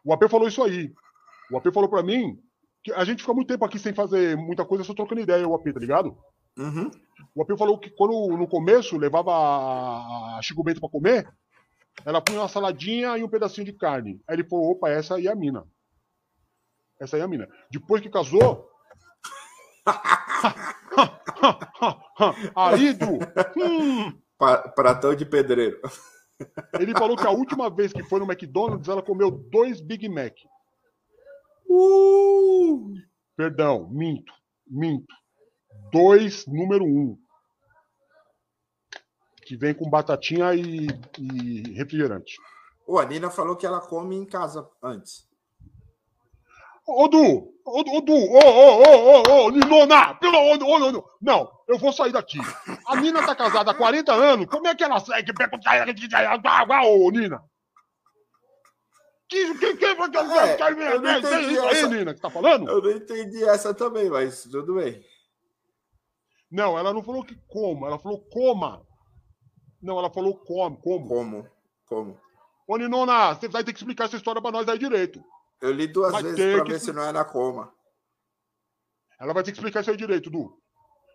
O AP falou isso aí. O AP falou pra mim que a gente fica muito tempo aqui sem fazer muita coisa, só trocando ideia, o AP, tá ligado? Uhum. O AP falou que quando no começo levava a Chico Bento pra comer, ela punha uma saladinha e um pedacinho de carne. Aí ele falou: opa, essa aí é a mina. Essa aí é a mina. Depois que casou. aí, Du, hum, Pratão de pedreiro. Ele falou que a última vez que foi no McDonald's, ela comeu dois Big Mac. Uh! Perdão, minto, minto. Dois, número um. Que vem com batatinha e, e refrigerante. Ô, a Nina falou que ela come em casa antes. Ô, Du! Ô, Du, ô! Ô, ô, ô, Ninona! Pelo ô, ô. Não, eu vou sair daqui. A Nina tá casada há 40 anos. Como é que ela sai? Que pega Ô, Nina! Que, que, que, É, não entendi isso aí. Nina, que tá falando? Eu não entendi essa também, mas tudo bem. Não, ela não falou que como, ela falou coma. Não, ela falou come, como. Como? Como? Ô, Ninona, você vai ter que explicar essa história pra nós aí direito. Eu li duas Vai vezes que- ver se não era coma. Ela vai ter que explicar isso aí direito, Du.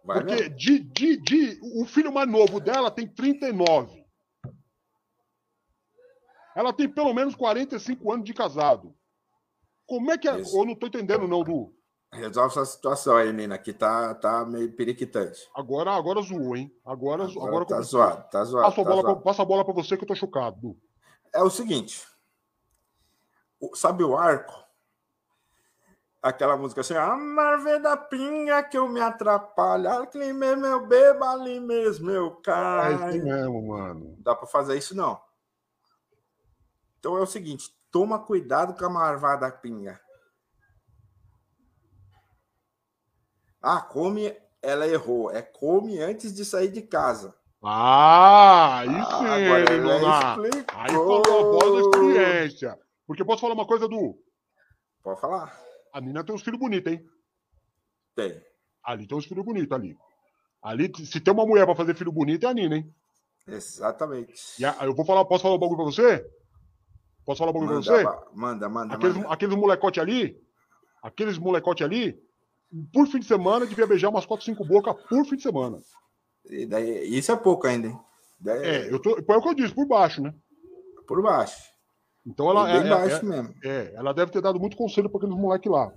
Vai Porque de, de, de, o filho mais novo dela tem 39. Ela tem pelo menos 45 anos de casado. Como é que é? Isso. Eu não tô entendendo, não, Du. Resolve essa situação aí, Nina, que tá, tá meio periquitante. Agora, agora zoou, hein? Agora, Agora, agora, tá zoado, tá zoado. Passa a, tá bola pra, zoado. passa a bola pra você que eu tô chocado, Du. É o seguinte. Sabe o arco? Aquela música assim, a marve da pinga que eu me atrapalho, ali mesmo eu bebo, ali mesmo eu É isso caio. mesmo, mano. dá para fazer isso não. Então é o seguinte, toma cuidado com a marvada pinga. Ah, come, ela errou. É come antes de sair de casa. Ah, aí Ah, ela Ninona. explicou. Aí falou a experiência. Porque posso falar uma coisa, Du? Pode falar. A Nina tem uns filhos bonitos, hein? Tem. Ali tem uns filhos bonitos ali. Ali, se tem uma mulher pra fazer filho bonito, é a Nina, hein? Exatamente. E a- eu vou falar, posso falar um bagulho pra você? Posso falar um pouquinho Manda, pra você? ba- manda, manda. Aqueles, manda. aqueles molecote ali, aqueles molecote ali, por fim de semana, devia beijar umas 4, 5 bocas por fim de semana. Daí- isso é pouco ainda, hein? Daí- É, eu tô, é o que eu disse, por baixo, né? Por baixo. Então ela, bem é, baixo é- mesmo. é, ela deve ter dado muito conselho para aqueles moleques lá.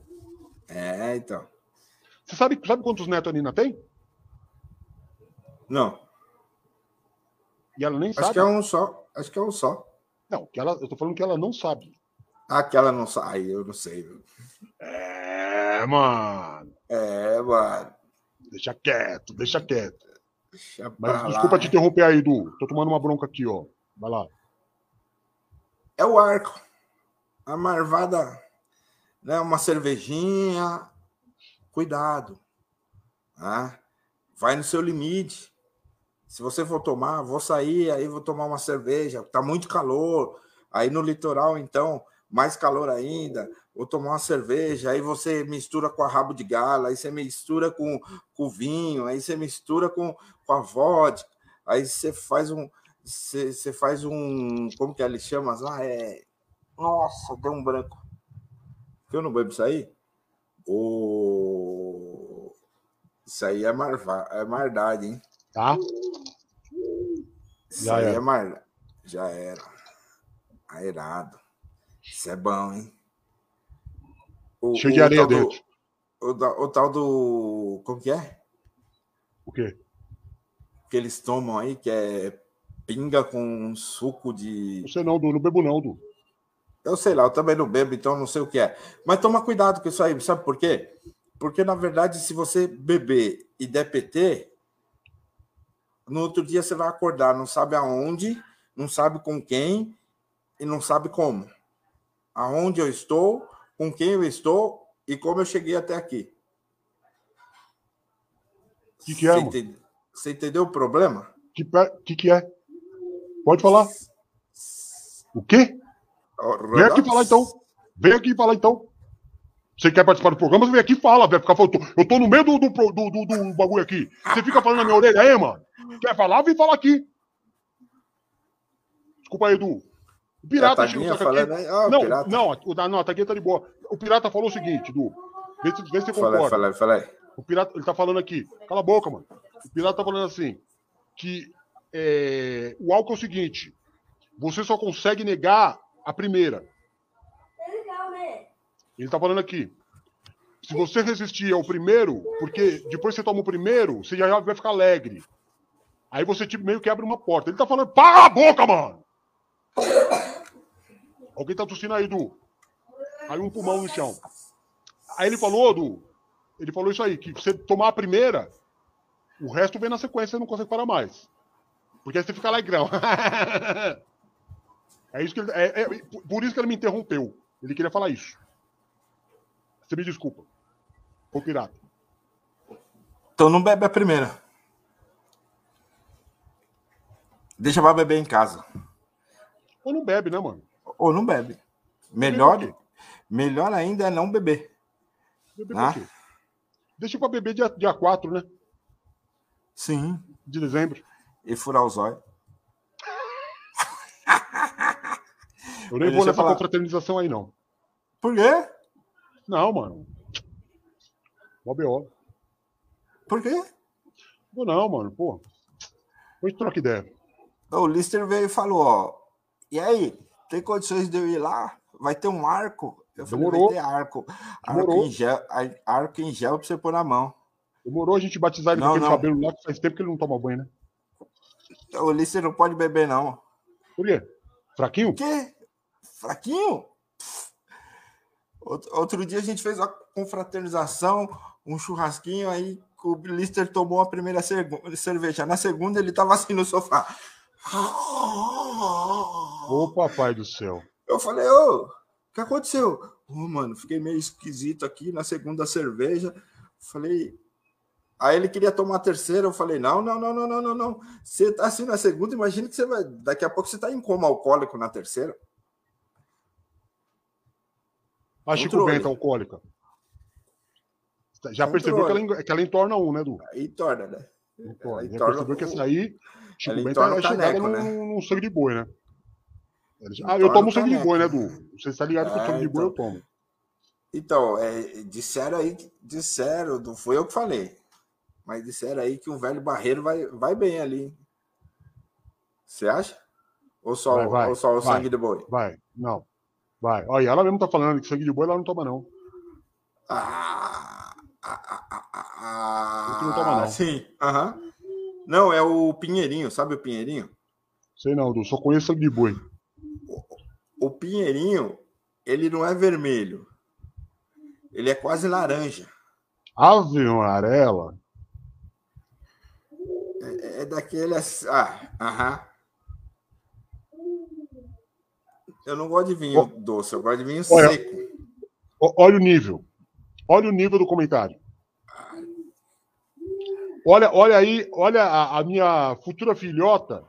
É, então. Você sabe, sabe quantos netos a Nina tem? Não, E ela nem acho sabe. que é um só. Acho que é um só. Não, que ela, eu tô falando que ela não sabe. Aquela não sai, eu não sei. É, mano. É, mano. Deixa quieto, deixa quieto. Deixa Mas lá. desculpa te interromper aí, Du. Tô tomando uma bronca aqui, ó. Vai lá. É o arco. A marvada, né? Uma cervejinha. Cuidado. Tá? Vai no seu limite. Se você for tomar, vou sair, aí vou tomar uma cerveja. Tá muito calor. Aí no litoral, então, mais calor ainda. Vou tomar uma cerveja. Aí você mistura com a rabo de gala. Aí você mistura com, o vinho. Aí você mistura com, com a vodka. Aí você faz um. Você, faz um. Como que ele chama lá? É. Nossa, deu um branco. Que eu não bebo isso aí? O... Isso aí é, marva... é mardade, hein? Tá? Isso Já aí era. é mar... Já era. Aerado. Isso é bom, hein? O, Cheio de areia dentro. O, o tal do. Como que é? O quê? Que eles tomam aí, que é pinga com suco de. Você não, Du. Não bebo não, Du. Eu sei lá, eu também não bebo, então não sei o que é. Mas toma cuidado com isso aí, sabe por quê? Porque, na verdade, se você beber e der PT, no outro dia você vai acordar, não sabe aonde, não sabe com quem e não sabe como. Aonde eu estou, com quem eu estou e como eu cheguei até aqui. O que, que é, você, entende- você entendeu o problema? Que, pe- que que é? Pode falar. O quê? Vem aqui falar então. Vem aqui falar então. Você quer participar do programa? Você vem aqui e fala, vai ficar falando. Eu tô no meio do, do, do, do- do bagulho aqui. Você fica falando na minha orelha aí, mano. Quer falar? Vem falar aqui. Desculpa aí, Edu. O pirata chegou aqui. falando ó, não, pirata. não, o da não, a taguinha tá de boa. O pirata falou o seguinte, Edu. Vê se, vê se você concorda. fala aí, fala aí. O pirata, ele tá falando aqui. Cala a boca, mano. O pirata tá falando assim que é, o álcool é o seguinte: você só consegue negar a primeira. Ele tá falando aqui. Se você resistir ao primeiro, porque depois você toma o primeiro, você já vai ficar alegre. Aí você tipo, meio que abre uma porta. Ele tá falando, para a boca, mano! Alguém tá tossindo aí, Du. Aí um pulmão no chão. Aí ele falou, Du, ele falou isso aí, que você tomar a primeira, o resto vem na sequência, você não consegue parar mais. Porque aí você fica alegrão. é isso que ele, é, é- por isso que ele me interrompeu. Ele queria falar isso. Você me desculpa. Ô pirata. Então não bebe a primeira. Deixa pra beber em casa. Ou não bebe, né, mano? Ou não bebe. Melhor, o melhor ainda é não beber. Beber Ah. Deixa pra beber dia, dia 4, né? Sim. De dezembro. E furar os olhos. Eu nem vou nessa falar. confraternização aí, não. Por quê? Não, mano. Mó BO. Por quê? Vou não, mano. Pô. Depois troca ideia. O Lister veio e falou, ó. E aí, tem condições de eu ir lá? Vai ter um arco? Eu falei, Demorou. vai ter arco. Arco Demorou. em, gel, arco em gel pra você pôr na mão. Demorou a gente batizar ele Não, com aquele não. cabelo lá que faz tempo que ele não toma banho, né? O Lister não pode beber, não. Por quê? Fraquinho? O quê? Fraquinho? Outro, outro dia a gente fez uma confraternização, um churrasquinho, aí o Lister tomou a primeira cerve- cerveja. Na segunda ele tava assim no sofá. Ô, papai do céu. Eu falei, ô, o que aconteceu? Ô, mano, fiquei meio esquisito aqui na segunda cerveja. Falei. Aí ele queria tomar a terceira, eu falei, não, não, não, não, não, não, não. Você tá assim na segunda, imagina que você vai. Daqui a pouco você tá em coma alcoólico na terceira. A Chico. Bento alcoólica. Já percebeu que ela, que ela entorna um, né, Du? Aí torna, né? Entorna. Já entorna percebeu que o- essa aí, Chico ela Bento entorna é o chegada caneco, num, né? num sangue de boi, né? Ah, eu tomo sangue de boi, né, Du? Você está ligado que é, sangue de boi eu então. tomo. Então, é, disseram aí, disseram, não foi eu que falei, mas disseram aí que o velho Barreiro vai, vai bem ali. Você acha? Ou só, vai, vai, ou só o vai, sangue de boi? Vai, não. Vai. Olha, ela mesmo tá falando que sangue de boi ela não toma, não. Ah, ah, ah, ah, não toma, não. Sim, aham. Uh -huh. Não, é o Pinheirinho, sabe o Pinheirinho? Sei não, só conheço sangue de boi. O, o Pinheirinho, ele não é vermelho. Ele é quase laranja. Ave amarela? É, é daquele. Ah, aham. Eu não gosto de vinho oh. doce, eu gosto de vinho olha, seco. Olha o nível. Olha o nível do comentário. Olha, olha aí, olha a, a minha futura filhota,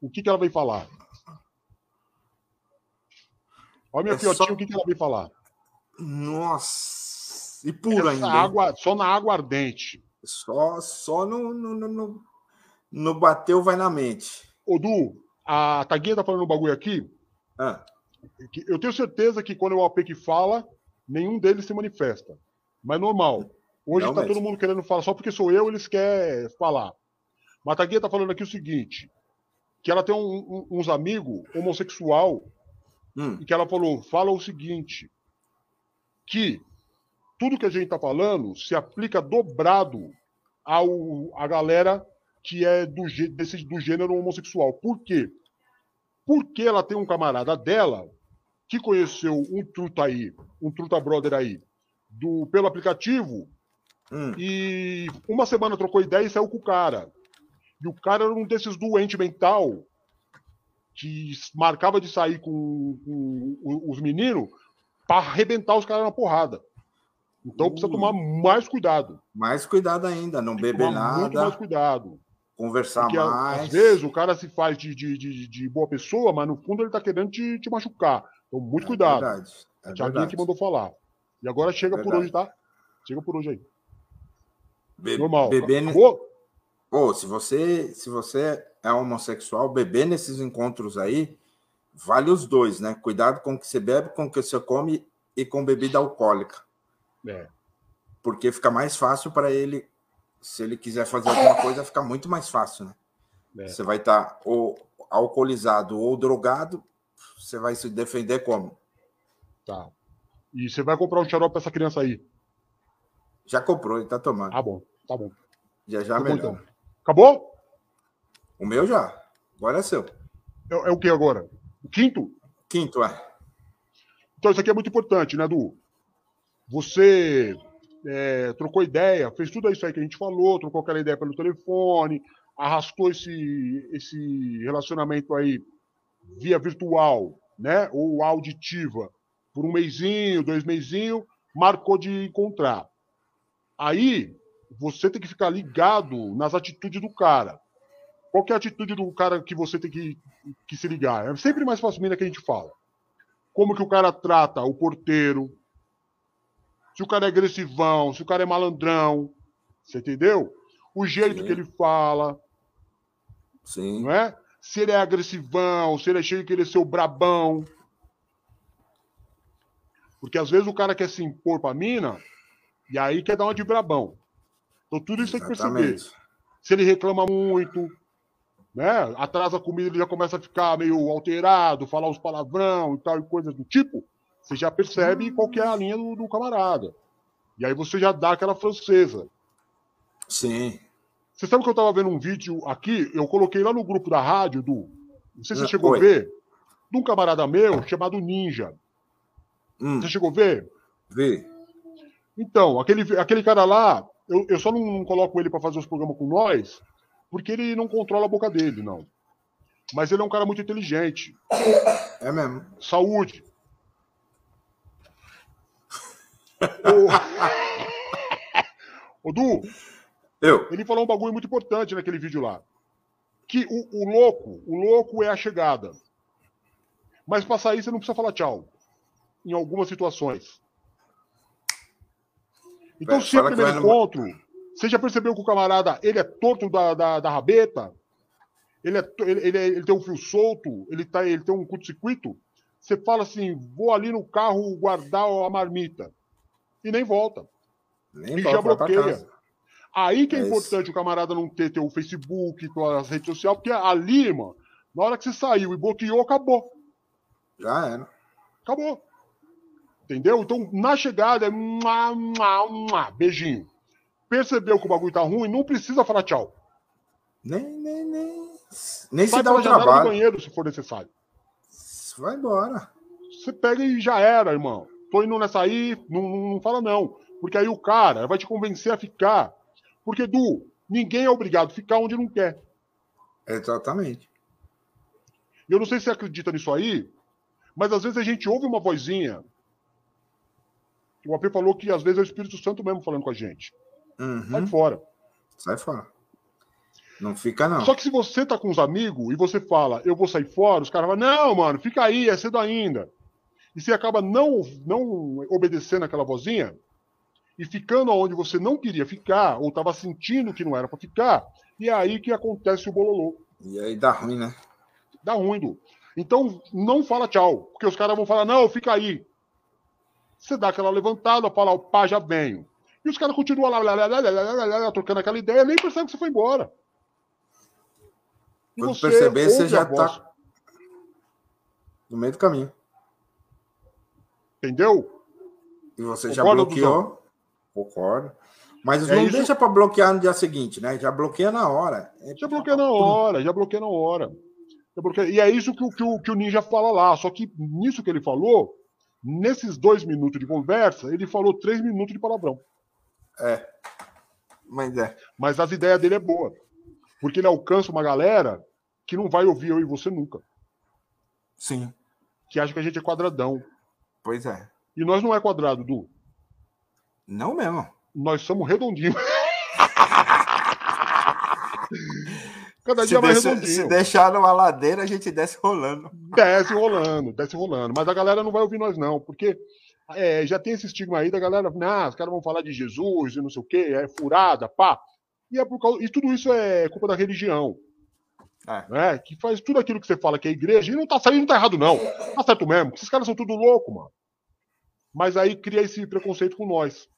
o que, que ela vai falar. Olha minha é filhotinha, só... o que, que ela vai falar. Nossa! E pura Essa ainda. Água, só na água ardente. Só, só no, no, no, no bateu, vai na mente. Ô, Du, a Taguinha tá falando um bagulho aqui. Ah. Eu tenho certeza que quando é o AP que fala, nenhum deles se manifesta. Mas normal. Hoje tá mesmo. todo mundo querendo falar, só porque sou eu, eles querem falar. Mas a Taguinha tá falando aqui o seguinte: que ela tem um, um, uns amigos homossexual hum. e que ela falou, fala o seguinte, que tudo que a gente está falando se aplica dobrado ao a galera que é do, desse, do gênero homossexual. Por quê? Porque ela tem um camarada dela que conheceu um truta aí, um truta brother aí, do, pelo aplicativo, hum. e uma semana trocou ideia e saiu com o cara. E o cara era um desses doentes mental que marcava de sair com, com os meninos para arrebentar os caras na porrada. Então precisa tomar mais cuidado. Mais cuidado ainda, não beber nada. Muito mais cuidado. Conversar Porque, mais. Às vezes o cara se faz de, de, de, de boa pessoa, mas no fundo ele está querendo te, te, machucar. Então, muito é cuidado. Verdade. É Tiaguinho que mandou falar. E agora chega é por hoje, tá? Chega por hoje aí. Be Normal. Beber. Acabou? Pô, se você, se você é homossexual, beber nesses encontros aí, vale os dois, né? Cuidado com o que você bebe, com o que você come e com bebida alcoólica. É. Porque fica mais fácil para ele, se ele quiser fazer alguma coisa, fica muito mais fácil, né? É. Você vai estar tá ou alcoolizado ou drogado, você vai se defender como? Tá. E você vai comprar um xarope para essa criança aí? Já comprou, ele tá tomando. Tá bom, tá bom. Já já tá melhor. Então. Acabou? O meu já. Agora é seu. É, é o que agora? O quinto? Quinto, é. Então, isso aqui é muito importante, né, Du? Você é, trocou ideia, fez tudo isso aí que a gente falou, trocou aquela ideia pelo telefone, arrastou esse, esse relacionamento aí via virtual, né, ou auditiva, por um mêsinho, dois mêsinhos, marcou de encontrar. Aí, você tem que ficar ligado nas atitudes do cara. Qual é a atitude do cara que você tem que, que se ligar? É sempre mais família que a gente fala. Como que o cara trata o porteiro, se o cara é agressivão, se o cara é malandrão, você entendeu? O jeito Sim. que ele fala. Sim. Não é? Se ele é agressivão, se ele é cheio de querer ser o brabão. Porque às vezes o cara quer se impor pra mina e aí quer dar uma de brabão. Então tudo isso Exatamente. tem que perceber. Se ele reclama muito, né? Atrasa a comida, ele já começa a ficar meio alterado, falar os palavrão e tal, e coisas do tipo. Você já percebe qual que é a linha do, do camarada. E aí você já dá aquela francesa. Sim. Você sabe que eu tava vendo um vídeo aqui, eu coloquei lá no grupo da rádio, do. Não sei se você ah, chegou Oi. a ver, de um camarada meu chamado Ninja. Hum. Você chegou a ver? Vi. Então, aquele, aquele cara lá, eu, eu só não, não coloco ele para fazer os programas com nós, porque ele não controla a boca dele, não. Mas ele é um cara muito inteligente. É mesmo. Saúde. O... Du, eu. ele falou um bagulho muito importante naquele vídeo lá. Que o, o louco, o louco é a chegada. Mas para sair você não precisa falar tchau. Em algumas situações. Então, se é o primeiro encontro, você já percebeu que o camarada ele é torto da, da, da rabeta? ele, é, ele, ele, ele, tem um fio solto, ele, tá, ele tem um curto-circuito, você fala assim, vou ali no carro guardar a marmita. E nem volta. Nem e volta, já bloqueia. Aí que é, é importante isso. o camarada não ter teu Facebook, tuas redes sociais, porque ali, mano, na hora que você saiu e bloqueou, acabou. Já era. Acabou. Entendeu? Então, na chegada, é mua, mua, mua, beijinho. Percebeu que o bagulho tá ruim, não precisa falar tchau. Nem, nem, nem. Nem Sai se dá o trabalho. no banheiro, se for necessário. Vai embora. Você pega e já era, irmão. Tô indo nessa aí, não, não fala não. Porque aí o cara vai te convencer a ficar. Porque, Du, ninguém é obrigado a ficar onde não quer. Exatamente. Eu não sei se você acredita nisso aí, mas às vezes a gente ouve uma vozinha. O AP falou que às vezes é o Espírito Santo mesmo falando com a gente. Uhum. Sai fora. Sai fora. Não fica, não. Só que se você tá com os amigos e você fala, eu vou sair fora, os caras falam, não, mano, fica aí, é cedo ainda. E você acaba não, não obedecendo aquela vozinha e ficando onde você não queria ficar, ou estava sentindo que não era para ficar, e é aí que acontece o bololô. E aí dá ruim, né? Dá ruim, Du. Então, não fala tchau, porque os caras vão falar, não, fica aí. Você dá aquela levantada, fala, o pá, já venho. E os caras continuam lá, lá, lá, lá, lá, lá, trocando aquela ideia, nem percebe que você foi embora. Quando você perceber, você já está no meio do caminho. Entendeu? E você já bloqueou. Concordo. Mas é não isso... deixa para bloquear no dia seguinte, né? Já bloqueia na hora. É já bloqueia na hora, já bloqueia na hora. E é isso que o, que, o, que o Ninja fala lá. Só que nisso que ele falou, nesses dois minutos de conversa, ele falou três minutos de palavrão. É. Mas é. Mas as ideias dele é boa. Porque ele alcança uma galera que não vai ouvir eu e você nunca. Sim. Que acha que a gente é quadradão. Pois é. E nós não é quadrado, Du. Não mesmo. Nós somos redondinhos. Cada dia se mais deixa, redondinho. Se deixar numa ladeira, a gente desce rolando. Desce rolando, desce rolando. Mas a galera não vai ouvir nós, não, porque é, já tem esse estigma aí da galera, ah, os caras vão falar de Jesus e não sei o quê, é furada, pá. E, é por causa, e tudo isso é culpa da religião. É. Né? Que faz tudo aquilo que você fala que é igreja, e não tá saindo, não tá errado, não. Tá certo mesmo. Esses caras são tudo louco, mano. Mas aí cria esse preconceito com nós.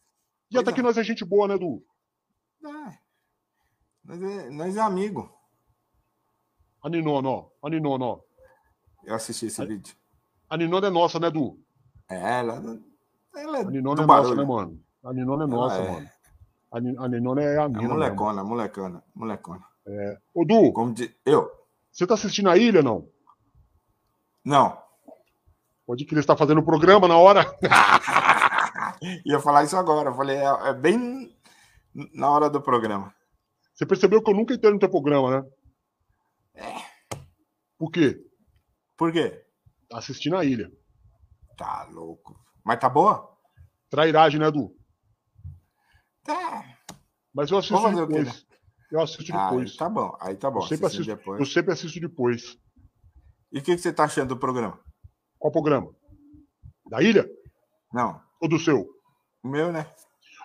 E pois até que nós é gente boa, né, Du? É. Nós é, nós é amigo. A Ninono, a Ninono. Eu assisti esse a, vídeo. A Ninono é nossa, né, Du? É, ela, ela é A Ninono é nossa, né, mano? A Ninono é nossa, é... mano. A, a Ninono é a minha. É molecona, molecona, molecona. É. Ô, Du, Como de... eu. Você tá assistindo a ilha, não? Não. Pode que ele está fazendo o programa na hora. Ia falar isso agora. Eu falei, é, é, bem na hora do programa. Você percebeu que eu nunca entrei no teu programa, né? É. Por quê? Por quê? Tá assistindo a ilha. Tá louco. Mas tá boa? Trairagem, né, Du? Tá. Mas eu assisto depois. Eu assisto ah, depois. tá bom, aí tá bom. Eu sempre, assisto, depois. eu sempre assisto depois. E o que, que você tá achando do programa? Qual programa? Da ilha? Não. Ou do seu? O meu, né?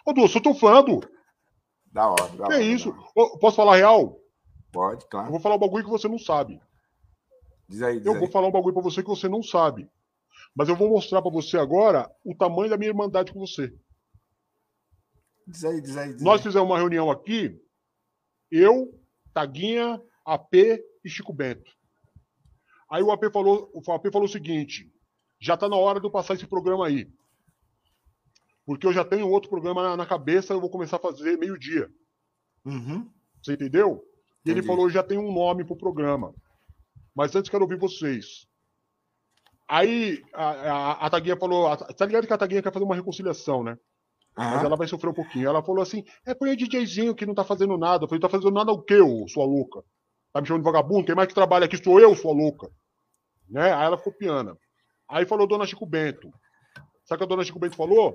Ô, Du, eu sou teu fã, Du. Da hora, da que hora. É isso? Ô, posso falar real? Pode, claro. Eu vou falar um bagulho que você não sabe. Diz aí, diz Eu aí. vou falar um bagulho pra você que você não sabe. Mas eu vou mostrar pra você agora o tamanho da minha irmandade com você. Diz aí, diz aí. Diz Nós fizemos uma reunião aqui, eu, Taguinha, AP e Chico Bento. Aí o AP falou, o AP falou o seguinte: já está na hora de eu passar esse programa aí. Porque eu já tenho outro programa na, na cabeça, eu vou começar a fazer meio-dia. Uhum. Você entendeu? E Entendi. ele falou: já tem um nome pro programa. Mas antes quero ouvir vocês. Aí a, a, a Taguinha falou: a, tá ligado que a Taguinha quer fazer uma reconciliação, né? Uhum. Mas ela vai sofrer um pouquinho. Ela falou assim: é põe o DJzinho que não tá fazendo nada. Eu falei: tá fazendo nada o quê, ô, sua louca? Tá me chamando de vagabundo? Quem mais que trabalha aqui sou eu, sua louca. Né? Aí ela ficou piana. Aí falou Dona Chico Bento. Sabe o que a Dona Chico Bento falou?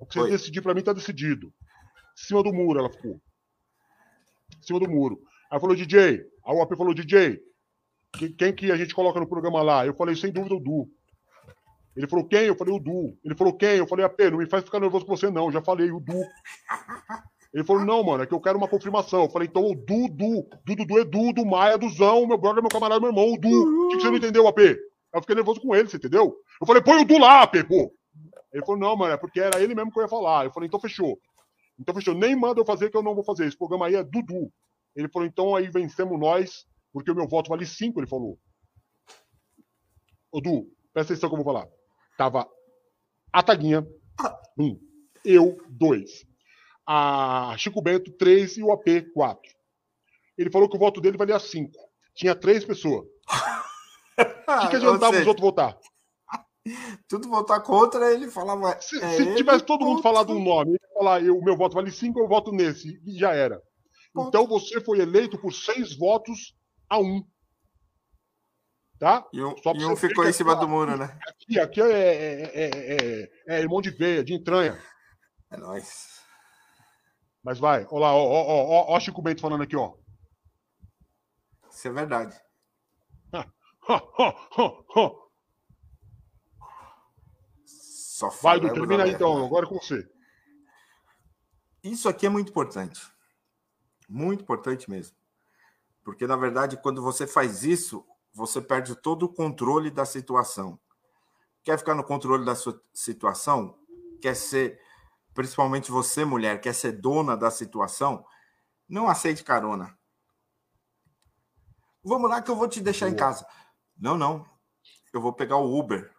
O que você decidir pra mim tá decidido. Em cima do muro ela ficou. Em cima do muro. Aí falou DJ. Aí o AP falou DJ. Quem que a gente coloca no programa lá? Eu falei, sem dúvida, o Du. Ele falou, quem? Eu falei, o Du. Ele falou, quem? Eu falei, AP, não me faz ficar nervoso com você, não. Eu já falei, o Du. Ele falou, não, mano, é que eu quero uma confirmação. Eu falei, então o Dudu, Dudu, Edu, do Maia, Duzão, meu brother, meu camarada, meu irmão, o Du. O que você não entendeu, AP? Eu fiquei nervoso com ele, você entendeu? Eu falei, põe o Du lá, AP, pô. Ele falou, não, mano, é porque era ele mesmo que eu ia falar. Eu falei, então fechou. Então fechou. Nem manda eu fazer que eu não vou fazer. Esse programa aí é Dudu. Ele falou, então aí vencemos nós, porque o meu voto vale 5, ele falou. Ô, Du, presta atenção que eu vou falar. Tava a Taguinha, um. Eu, dois a Chico Bento 3 e o AP 4. Ele falou que o voto dele valia 5. Tinha três pessoas. O que, que adiantava os outros votar? Tudo votar contra, ele falava. Se, é se tivesse todo mundo falado um nome, ele falar, eu, o meu voto vale 5, eu voto nesse. E já era. Ponto. Então você foi eleito por seis votos a um. Tá? E um, e um ficou em cima aqui, do muro, né? Aqui, aqui é, é, é, é, irmão de veia, de entranha. É nóis. Mas vai, olha lá, ó, ó, ó, ó, Chico Bento falando aqui, ó. Isso é verdade. Só vai, Du, termina aí então, agora é com você. Isso aqui é muito importante. Muito importante mesmo. Porque, na verdade, quando você faz isso, você perde todo o controle da situação. Quer ficar no controle da sua situação? Quer ser principalmente você, mulher, quer ser dona da situação, não aceite carona. Vamos lá que eu vou te deixar Boa. em casa. Não, não. Eu vou pegar o Uber.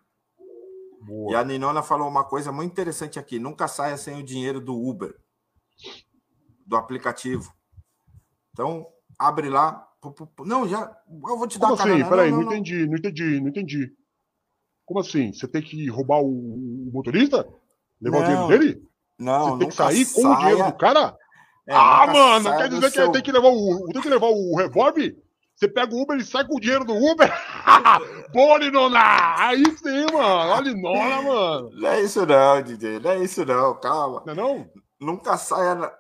Boa. E a Ninona falou uma coisa muito interessante aqui: nunca saia sem o dinheiro do Uber, do aplicativo. Então, abre lá. Não, já. Eu vou te dar Como assim? carona. Peraí, não, não, não, entendi, não entendi, não entendi. Como assim? Você tem que roubar o, motorista? Levar não. o dinheiro dele? Não, Você tem que sair saia... com o dinheiro do cara? É, ah, mano, quer dizer que seu... tem que levar o, tem que levar o revólver? Você pega o Uber e sai com o dinheiro do Uber? Boa, Linona! Aí sim, mano. Olha Linona, mano. Não é isso não, DJ. Não é isso não. Calma. Não é não? Nunca saia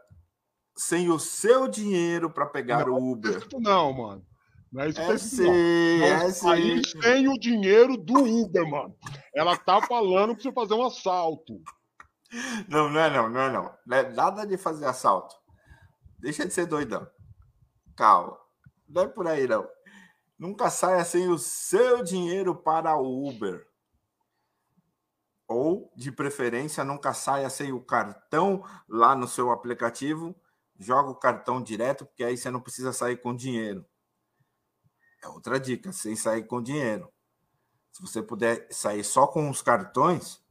sem o seu dinheiro para pegar não, o Uber. Não, mano. Não é isso que é sim, não. é sim. Aí sem o dinheiro do Uber, mano. Ela tá falando pra você fazer um assalto. Não, não é não, não é não. Não é nada de fazer assalto. Deixa de ser doidão. Calma. Não é por aí, não. Nunca saia sem o seu dinheiro para o Uber. Ou, de preferência, nunca saia sem o cartão lá no seu aplicativo. Joga o cartão direto, porque aí você não precisa sair com dinheiro. É outra dica, sem sair com dinheiro. Se você puder sair só com os cartões,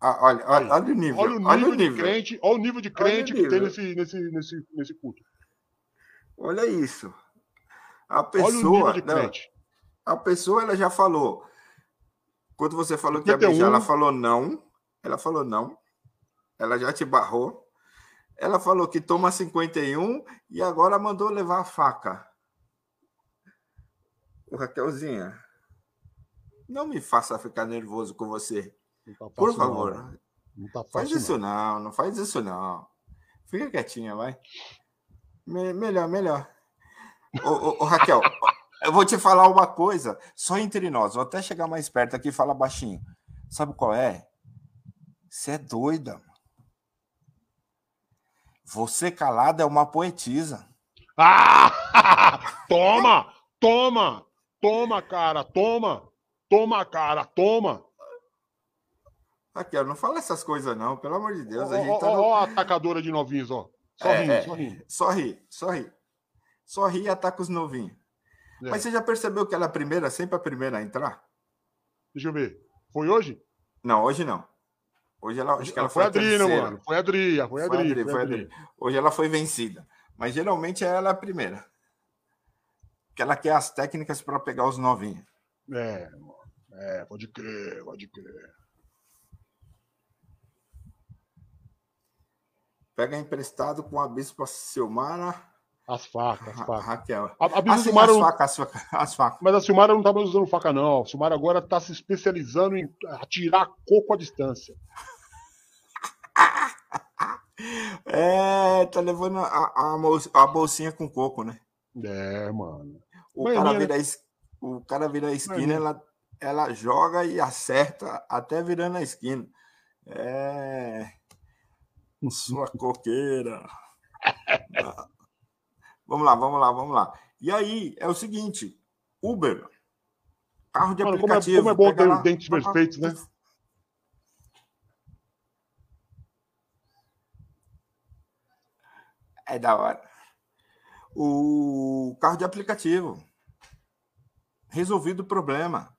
ah, olha, olha, olha, o nível. Olha o nível, olha o nível. de crente, olha o nível de crente que tem nesse, nesse, nesse, nesse culto. Olha isso. A pessoa. Não, a pessoa ela já falou. Quando você falou que ia beijar, ela falou não. Ela falou não. Ela já te barrou. Ela falou que toma 51 e agora mandou levar a faca. O Raquelzinha, não me faça ficar nervoso com você. Tá Por favor. Não, não tá faz isso não. não, faz isso não. Fica quietinha, vai. Me, melhor, melhor. ô, ô, ô, Raquel, eu vou te falar uma coisa, só entre nós. Vou até chegar mais perto aqui e falar baixinho. Sabe qual é? Você é doida. Você calada é uma poetisa. Ah! toma! Toma! Toma, cara! Toma! Toma, cara! Toma! Raquel, não fala essas coisas, não, pelo amor de Deus. Ó, a gente tá no... a atacadora de novinhos, ó. Só é, rindo, é, só rindo. Só ri, só ri. Só ri e ataca os novinhos. É. Mas você já percebeu que ela é a primeira, sempre a primeira a entrar? Deixa eu ver. Foi hoje? Não, hoje não. Hoje ela, acho que ela foi, foi a Adri, mano? Foi a Adri, foi a Adri. Foi Adri, foi Adri. Hoje ela foi vencida. Mas geralmente ela é a primeira. Porque ela quer as técnicas para pegar os novinhos. É, é, pode crer, pode crer. Pega emprestado com a Bispa Silmara. As facas, as facas. Raquel. A, a assim, Silmara as, facas, as, facas, as facas. Mas a Silmara não tá mais usando faca, não. A Silmara agora tá se especializando em atirar coco à distância. É, tá levando a, a, bolsinha com coco, né? É, mano. O, cara, vira, o cara vira a esquina, ela, ela joga e acerta até virando a esquina. É. Sua coqueira. vamos lá, vamos lá, vamos lá. E aí, é o seguinte: Uber, carro de Mano, aplicativo. Como é, como é bom ter lá, dentes perfeitos, né? É da hora. O carro de aplicativo. Resolvido o problema.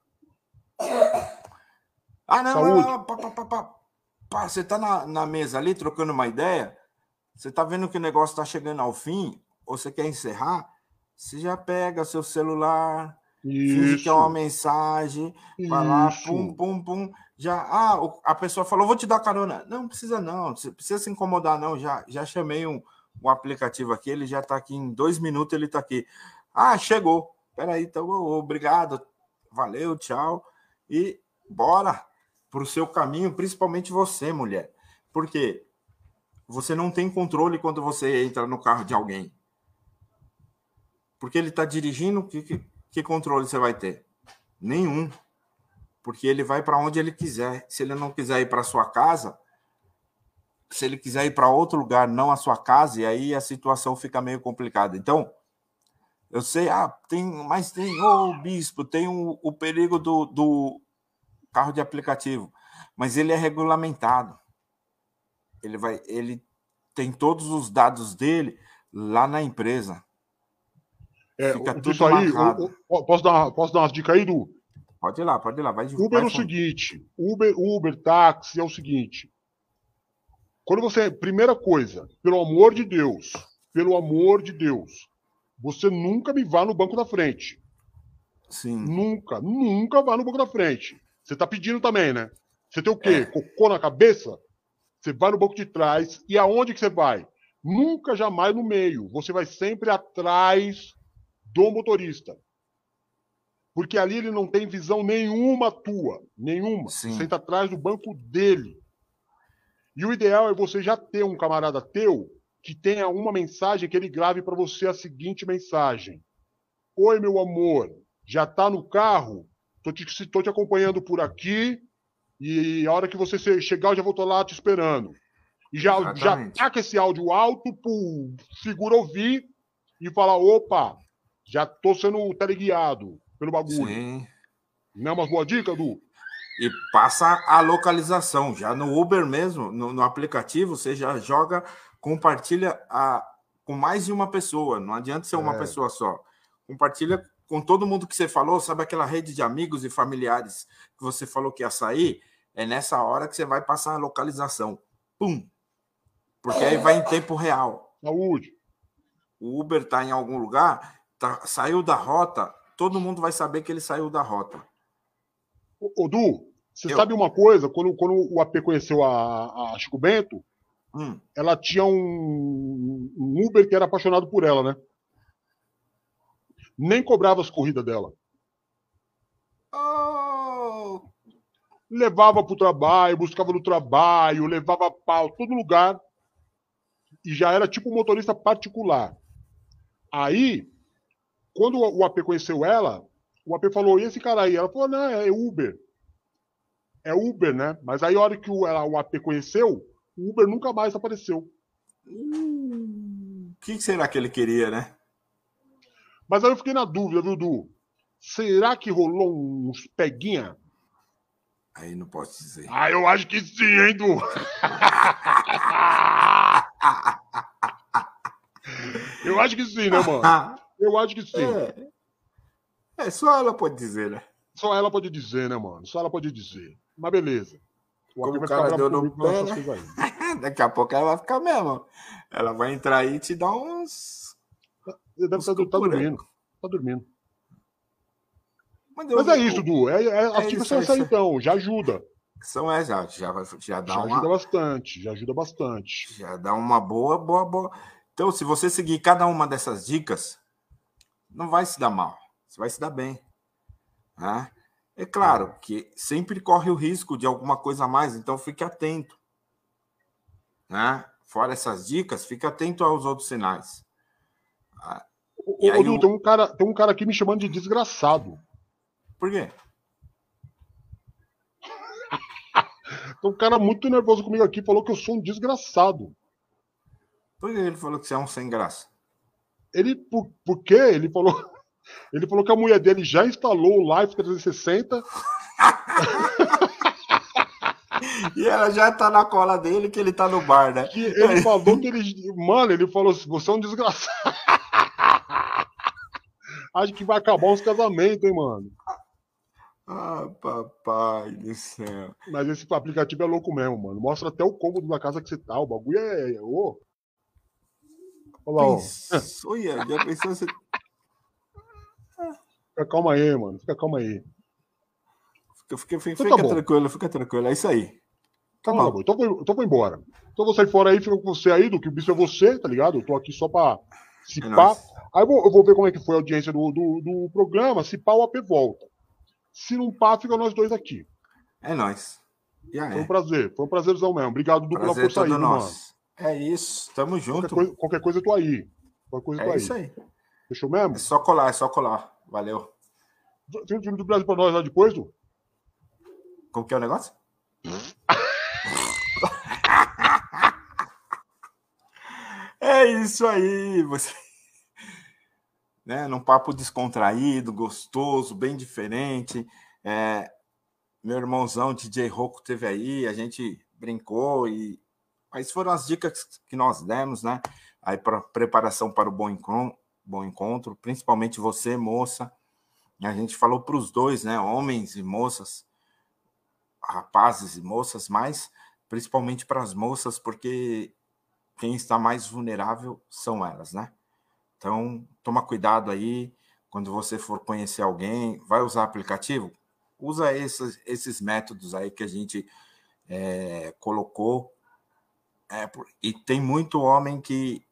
Ah, não, Saúde. não, pá, pá, pá, pá, você tá na, na mesa ali trocando uma ideia, você tá vendo que o negócio tá chegando ao fim, ou você quer encerrar, você já pega seu celular, Isso. finge que é uma mensagem, Isso. vai lá, pum, pum, pum, já, ah, a pessoa falou, vou te dar carona. Não, precisa não, precisa se incomodar não, já, já chamei um, um aplicativo aqui, ele já tá aqui em dois minutos, ele tá aqui. Ah, chegou, peraí, então, obrigado, valeu, tchau, e bora para o seu caminho, principalmente você, mulher. Porque você não tem controle quando você entra no carro de alguém. Porque ele está dirigindo, que, que, que controle você vai ter? Nenhum. Porque ele vai para onde ele quiser. Se ele não quiser ir para sua casa, se ele quiser ir para outro lugar, não a sua casa, e aí a situação fica meio complicada. Então, eu sei, ah, tem, mas tem, ô oh, bispo, tem o, o perigo do, do carro de aplicativo, mas ele é regulamentado. Ele vai, ele tem todos os dados dele lá na empresa. É, Fica tudo isso aí, eu, eu, posso dar, posso dar umas dicas aí, Du? Pode ir lá, pode ir lá. Vai, Uber vai, é o seguinte, Uber, Uber, táxi é o seguinte. Quando você, primeira coisa, pelo amor de Deus, pelo amor de Deus, você nunca me vá no banco da frente. Sim. Nunca, nunca vá no banco da frente. Você tá pedindo também, né? Você tem o quê? É. Cocô na cabeça? Você vai no banco de trás e aonde que você vai? Nunca, jamais no meio. Você vai sempre atrás do motorista. Porque ali ele não tem visão nenhuma tua. Nenhuma. Sim. Você está atrás do banco dele. E o ideal é você já ter um camarada teu que tenha uma mensagem que ele grave para você a seguinte mensagem: Oi, meu amor, já tá no carro? Tô te, tô te acompanhando por aqui e a hora que você chegar eu já vou estar lá te esperando. E já, já taca esse áudio alto pro segura ouvir e falar, opa, já tô sendo teleguiado pelo bagulho. Sim. Não é uma boa dica, Du? E passa a localização. Já no Uber mesmo, no, no aplicativo, você já joga, compartilha a, com mais de uma pessoa. Não adianta ser uma é. pessoa só. Compartilha com todo mundo que você falou, sabe aquela rede de amigos e familiares que você falou que ia sair? É nessa hora que você vai passar a localização. Pum! Porque aí vai em tempo real. Saúde. O Uber está em algum lugar, tá, saiu da rota, todo mundo vai saber que ele saiu da rota. Ô, Du, você Eu... sabe uma coisa? Quando, quando o AP conheceu a, a Chico Bento, hum. ela tinha um, um Uber que era apaixonado por ela, né? nem cobrava as corridas dela. Oh. Levava para o trabalho, buscava no trabalho, levava pau, todo lugar. E já era tipo um motorista particular. Aí, quando o AP conheceu ela, o AP falou: e esse cara aí? Ela falou: não, é Uber. É Uber, né? Mas aí, a hora que o, ela, o AP conheceu, o Uber nunca mais apareceu. Hum, o que será que ele queria, né? Mas aí eu fiquei na dúvida, viu, Du? Será que rolou uns peguinha? Aí não posso dizer. Ah, eu acho que sim, hein, Du? eu acho que sim, né, mano? Eu acho que sim. É. é, só ela pode dizer, né? Só ela pode dizer, né, mano? Só ela pode dizer. Mas beleza. O Como o cara deu no pé, né? Daqui a pouco ela vai ficar mesmo. Ela vai entrar aí e te dar uns deve estar tá dormindo. Tá dormindo. Mas, Mas é isso, Du. É, é, as é dicas são essas então, já ajuda. São é, já, já, já dá já uma... ajuda bastante, já ajuda bastante. Já dá uma boa, boa, boa. Então, se você seguir cada uma dessas dicas, não vai se dar mal, você vai se dar bem. Né? É claro que sempre corre o risco de alguma coisa a mais, então fique atento. Né? Fora essas dicas, fique atento aos outros sinais. Ô, ô, o... tem, um cara, tem um cara aqui me chamando de desgraçado. Por quê? Então, um cara muito nervoso comigo aqui falou que eu sou um desgraçado. Por que ele falou que você é um sem graça? Ele, por, por quê? Ele falou, ele falou que a mulher dele já instalou o Live 360. e ela já tá na cola dele que ele tá no bar, né? Que ele falou que ele. Mano, ele falou assim: você é um desgraçado. Acho que vai acabar os casamentos, hein, mano? Ah, papai do céu. Mas esse aplicativo é louco mesmo, mano. Mostra até o cômodo da casa que você tá. O bagulho é. Ô. Olha lá, ó. Olha, já pensou você. Fica calma aí, mano. Fica calma aí. Fica, fica, fica, então tá fica tranquilo, fica tranquilo. É isso aí. Tá, então, bom. Então, vou, então vou embora. Então vou sair fora aí, fica com você aí, do que o bicho é você, tá ligado? Eu tô aqui só pra se é pá. Aí eu vou, eu vou, ver como é que foi a audiência do, do, do programa, se pá o AP volta. Se não pá, fica nós dois aqui. É nóis. Yeah, foi um prazer, foi um prazerzão mesmo. Obrigado, Du, pela força aí, mano. É isso, tamo junto. Qualquer coisa, qualquer coisa eu tô aí. Qualquer coisa é isso aí. aí. Fechou mesmo? É só colar, é só colar. Valeu. Tem um time do Brasil pra nós lá depois, Du? Como que é o negócio? é isso aí, você. Né, num papo descontraído, gostoso, bem diferente. É, meu irmãozão DJ Rocco teve aí, a gente brincou e mas foram as dicas que nós demos, né? Aí para preparação para o bom encontro, bom encontro, principalmente você, moça. A gente falou para os dois, né? Homens e moças, rapazes e moças, mas principalmente para as moças, porque quem está mais vulnerável são elas, né? Então, toma cuidado aí quando você for conhecer alguém, vai usar aplicativo, usa esses, esses métodos aí que a gente é, colocou. É, e tem muito homem que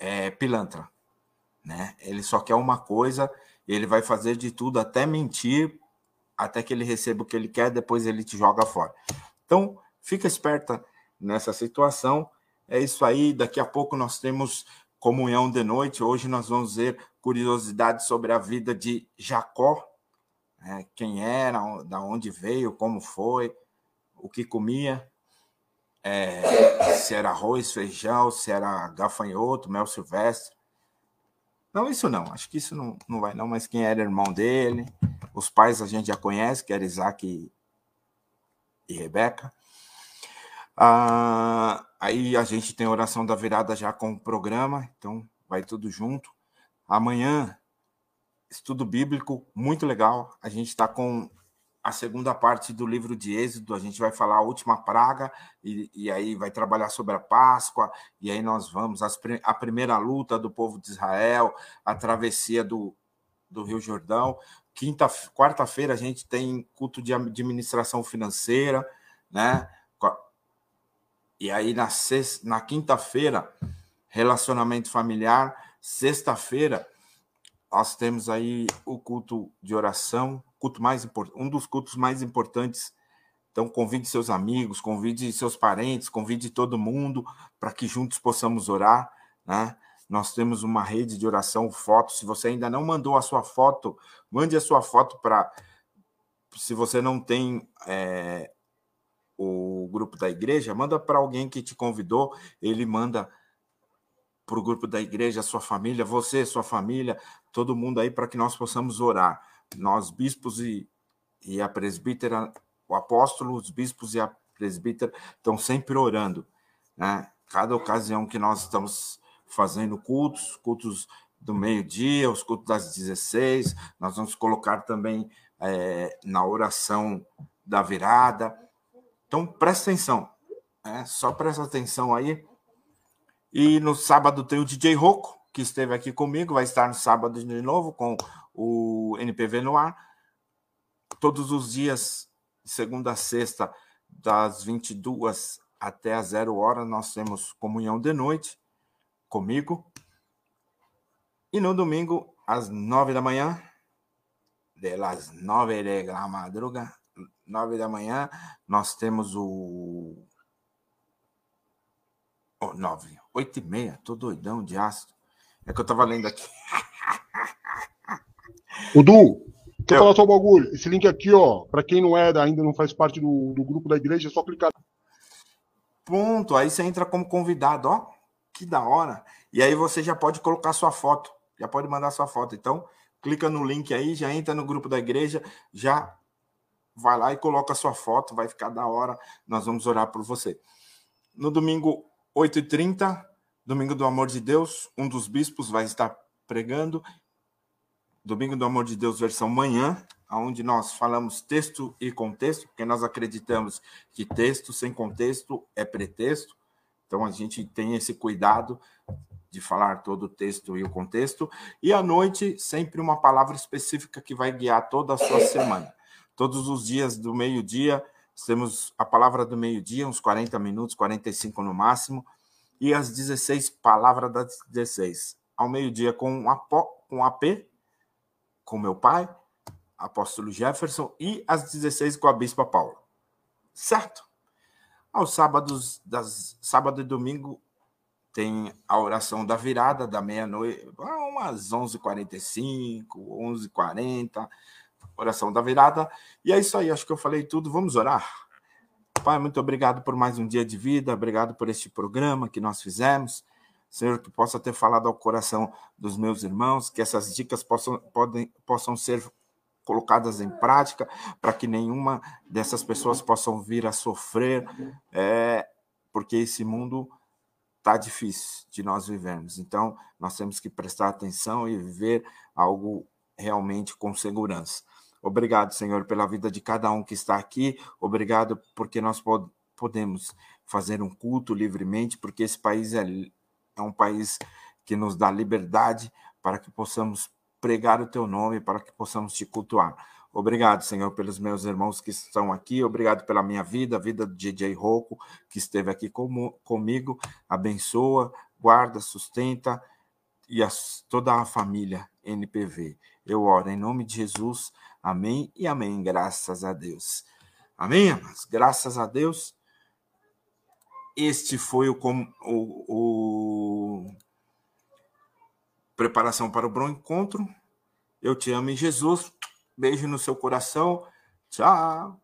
é pilantra, né? Ele só quer uma coisa, ele vai fazer de tudo, até mentir, até que ele receba o que ele quer, depois ele te joga fora. Então, fica esperta nessa situação. É isso aí. Daqui a pouco nós temos comunhão de noite. Hoje nós vamos ver curiosidades sobre a vida de Jacó, né? quem era, da onde veio, como foi, o que comia, é, se era arroz, feijão, se era gafanhoto, mel silvestre. Não, isso não, acho que isso não, não vai não, mas quem era irmão dele, os pais a gente já conhece, que era Isaac e e Rebeca. Ah, aí a gente tem oração da virada já com o programa, então vai tudo junto. Amanhã, estudo bíblico muito legal. A gente está com a segunda parte do livro de Êxodo, a gente vai falar a última praga, e, e aí vai trabalhar sobre a Páscoa, e aí nós vamos, as, a primeira luta do povo de Israel, a travessia do, do Rio Jordão. Quinta, quarta-feira a gente tem culto de administração financeira, né? E aí na, sexta, na quinta-feira, relacionamento familiar. Sexta-feira, nós temos aí o culto de oração, culto mais um dos cultos mais importantes. Então, convide seus amigos, convide seus parentes, convide todo mundo para que juntos possamos orar, né? Nós temos uma rede de oração, foto. Se você ainda não mandou a sua foto, mande a sua foto para. Se você não tem é, o grupo da igreja, manda para alguém que te convidou, ele manda para o grupo da igreja, sua família, você, sua família, todo mundo aí, para que nós possamos orar. Nós, bispos e, e a presbítera, o apóstolo, os bispos e a presbítera estão sempre orando. Né? Cada ocasião que nós estamos fazendo cultos, cultos do meio-dia, os cultos das 16. Nós vamos colocar também é, na oração da virada. Então, presta atenção, né? só presta atenção aí. E no sábado tem o DJ Roco, que esteve aqui comigo, vai estar no sábado de novo com o NPV no ar. Todos os dias, segunda a sexta, das 22 até as 0 horas, nós temos comunhão de noite comigo. E no domingo, às nove da manhã, de las nove de la madruga, nove da manhã, nós temos o. Oh, nove, oito e meia, tô doidão de ácido. É que eu tava lendo aqui. O Du, Deixa eu falar só um bagulho. Esse link aqui, ó, para quem não é, ainda não faz parte do, do grupo da igreja, é só clicar. Ponto. Aí você entra como convidado, ó. Que da hora. E aí você já pode colocar sua foto. Já pode mandar sua foto. Então, clica no link aí, já entra no grupo da igreja, já vai lá e coloca sua foto, vai ficar da hora. Nós vamos orar por você. No domingo, 8h30, domingo do amor de Deus, um dos bispos vai estar pregando. Domingo do Amor de Deus, versão manhã, onde nós falamos texto e contexto, porque nós acreditamos que texto sem contexto é pretexto. Então a gente tem esse cuidado de falar todo o texto e o contexto. E à noite, sempre uma palavra específica que vai guiar toda a sua semana. Todos os dias do meio-dia, temos a palavra do meio-dia, uns 40 minutos, 45 no máximo, e às 16, palavra das 16. Ao meio-dia, com, com AP, com meu pai, apóstolo Jefferson, e às 16 com a bispa Paula. Certo? Aos sábados, das, sábado e domingo, tem a oração da virada da meia-noite, umas 11h45, 11h40, oração da virada. E é isso aí, acho que eu falei tudo. Vamos orar? Pai, muito obrigado por mais um dia de vida, obrigado por este programa que nós fizemos. Senhor, que possa ter falado ao coração dos meus irmãos, que essas dicas possam, podem, possam ser colocadas em prática, para que nenhuma dessas pessoas possam vir a sofrer, é, porque esse mundo está difícil de nós vivermos. Então, nós temos que prestar atenção e viver algo realmente com segurança. Obrigado, Senhor, pela vida de cada um que está aqui. Obrigado porque nós pod podemos fazer um culto livremente, porque esse país é é um país que nos dá liberdade para que possamos pregar o teu nome, para que possamos te cultuar. Obrigado, Senhor, pelos meus irmãos que estão aqui. Obrigado pela minha vida, a vida do DJ Rocco, que esteve aqui comigo. Abençoa, guarda, sustenta e toda a família NPV. Eu oro em nome de Jesus. Amém e amém. Graças a Deus. Amém, amados? Graças a Deus. Este foi o, o, o preparação para o bom encontro. Eu te amo em Jesus. Beijo no seu coração. Tchau.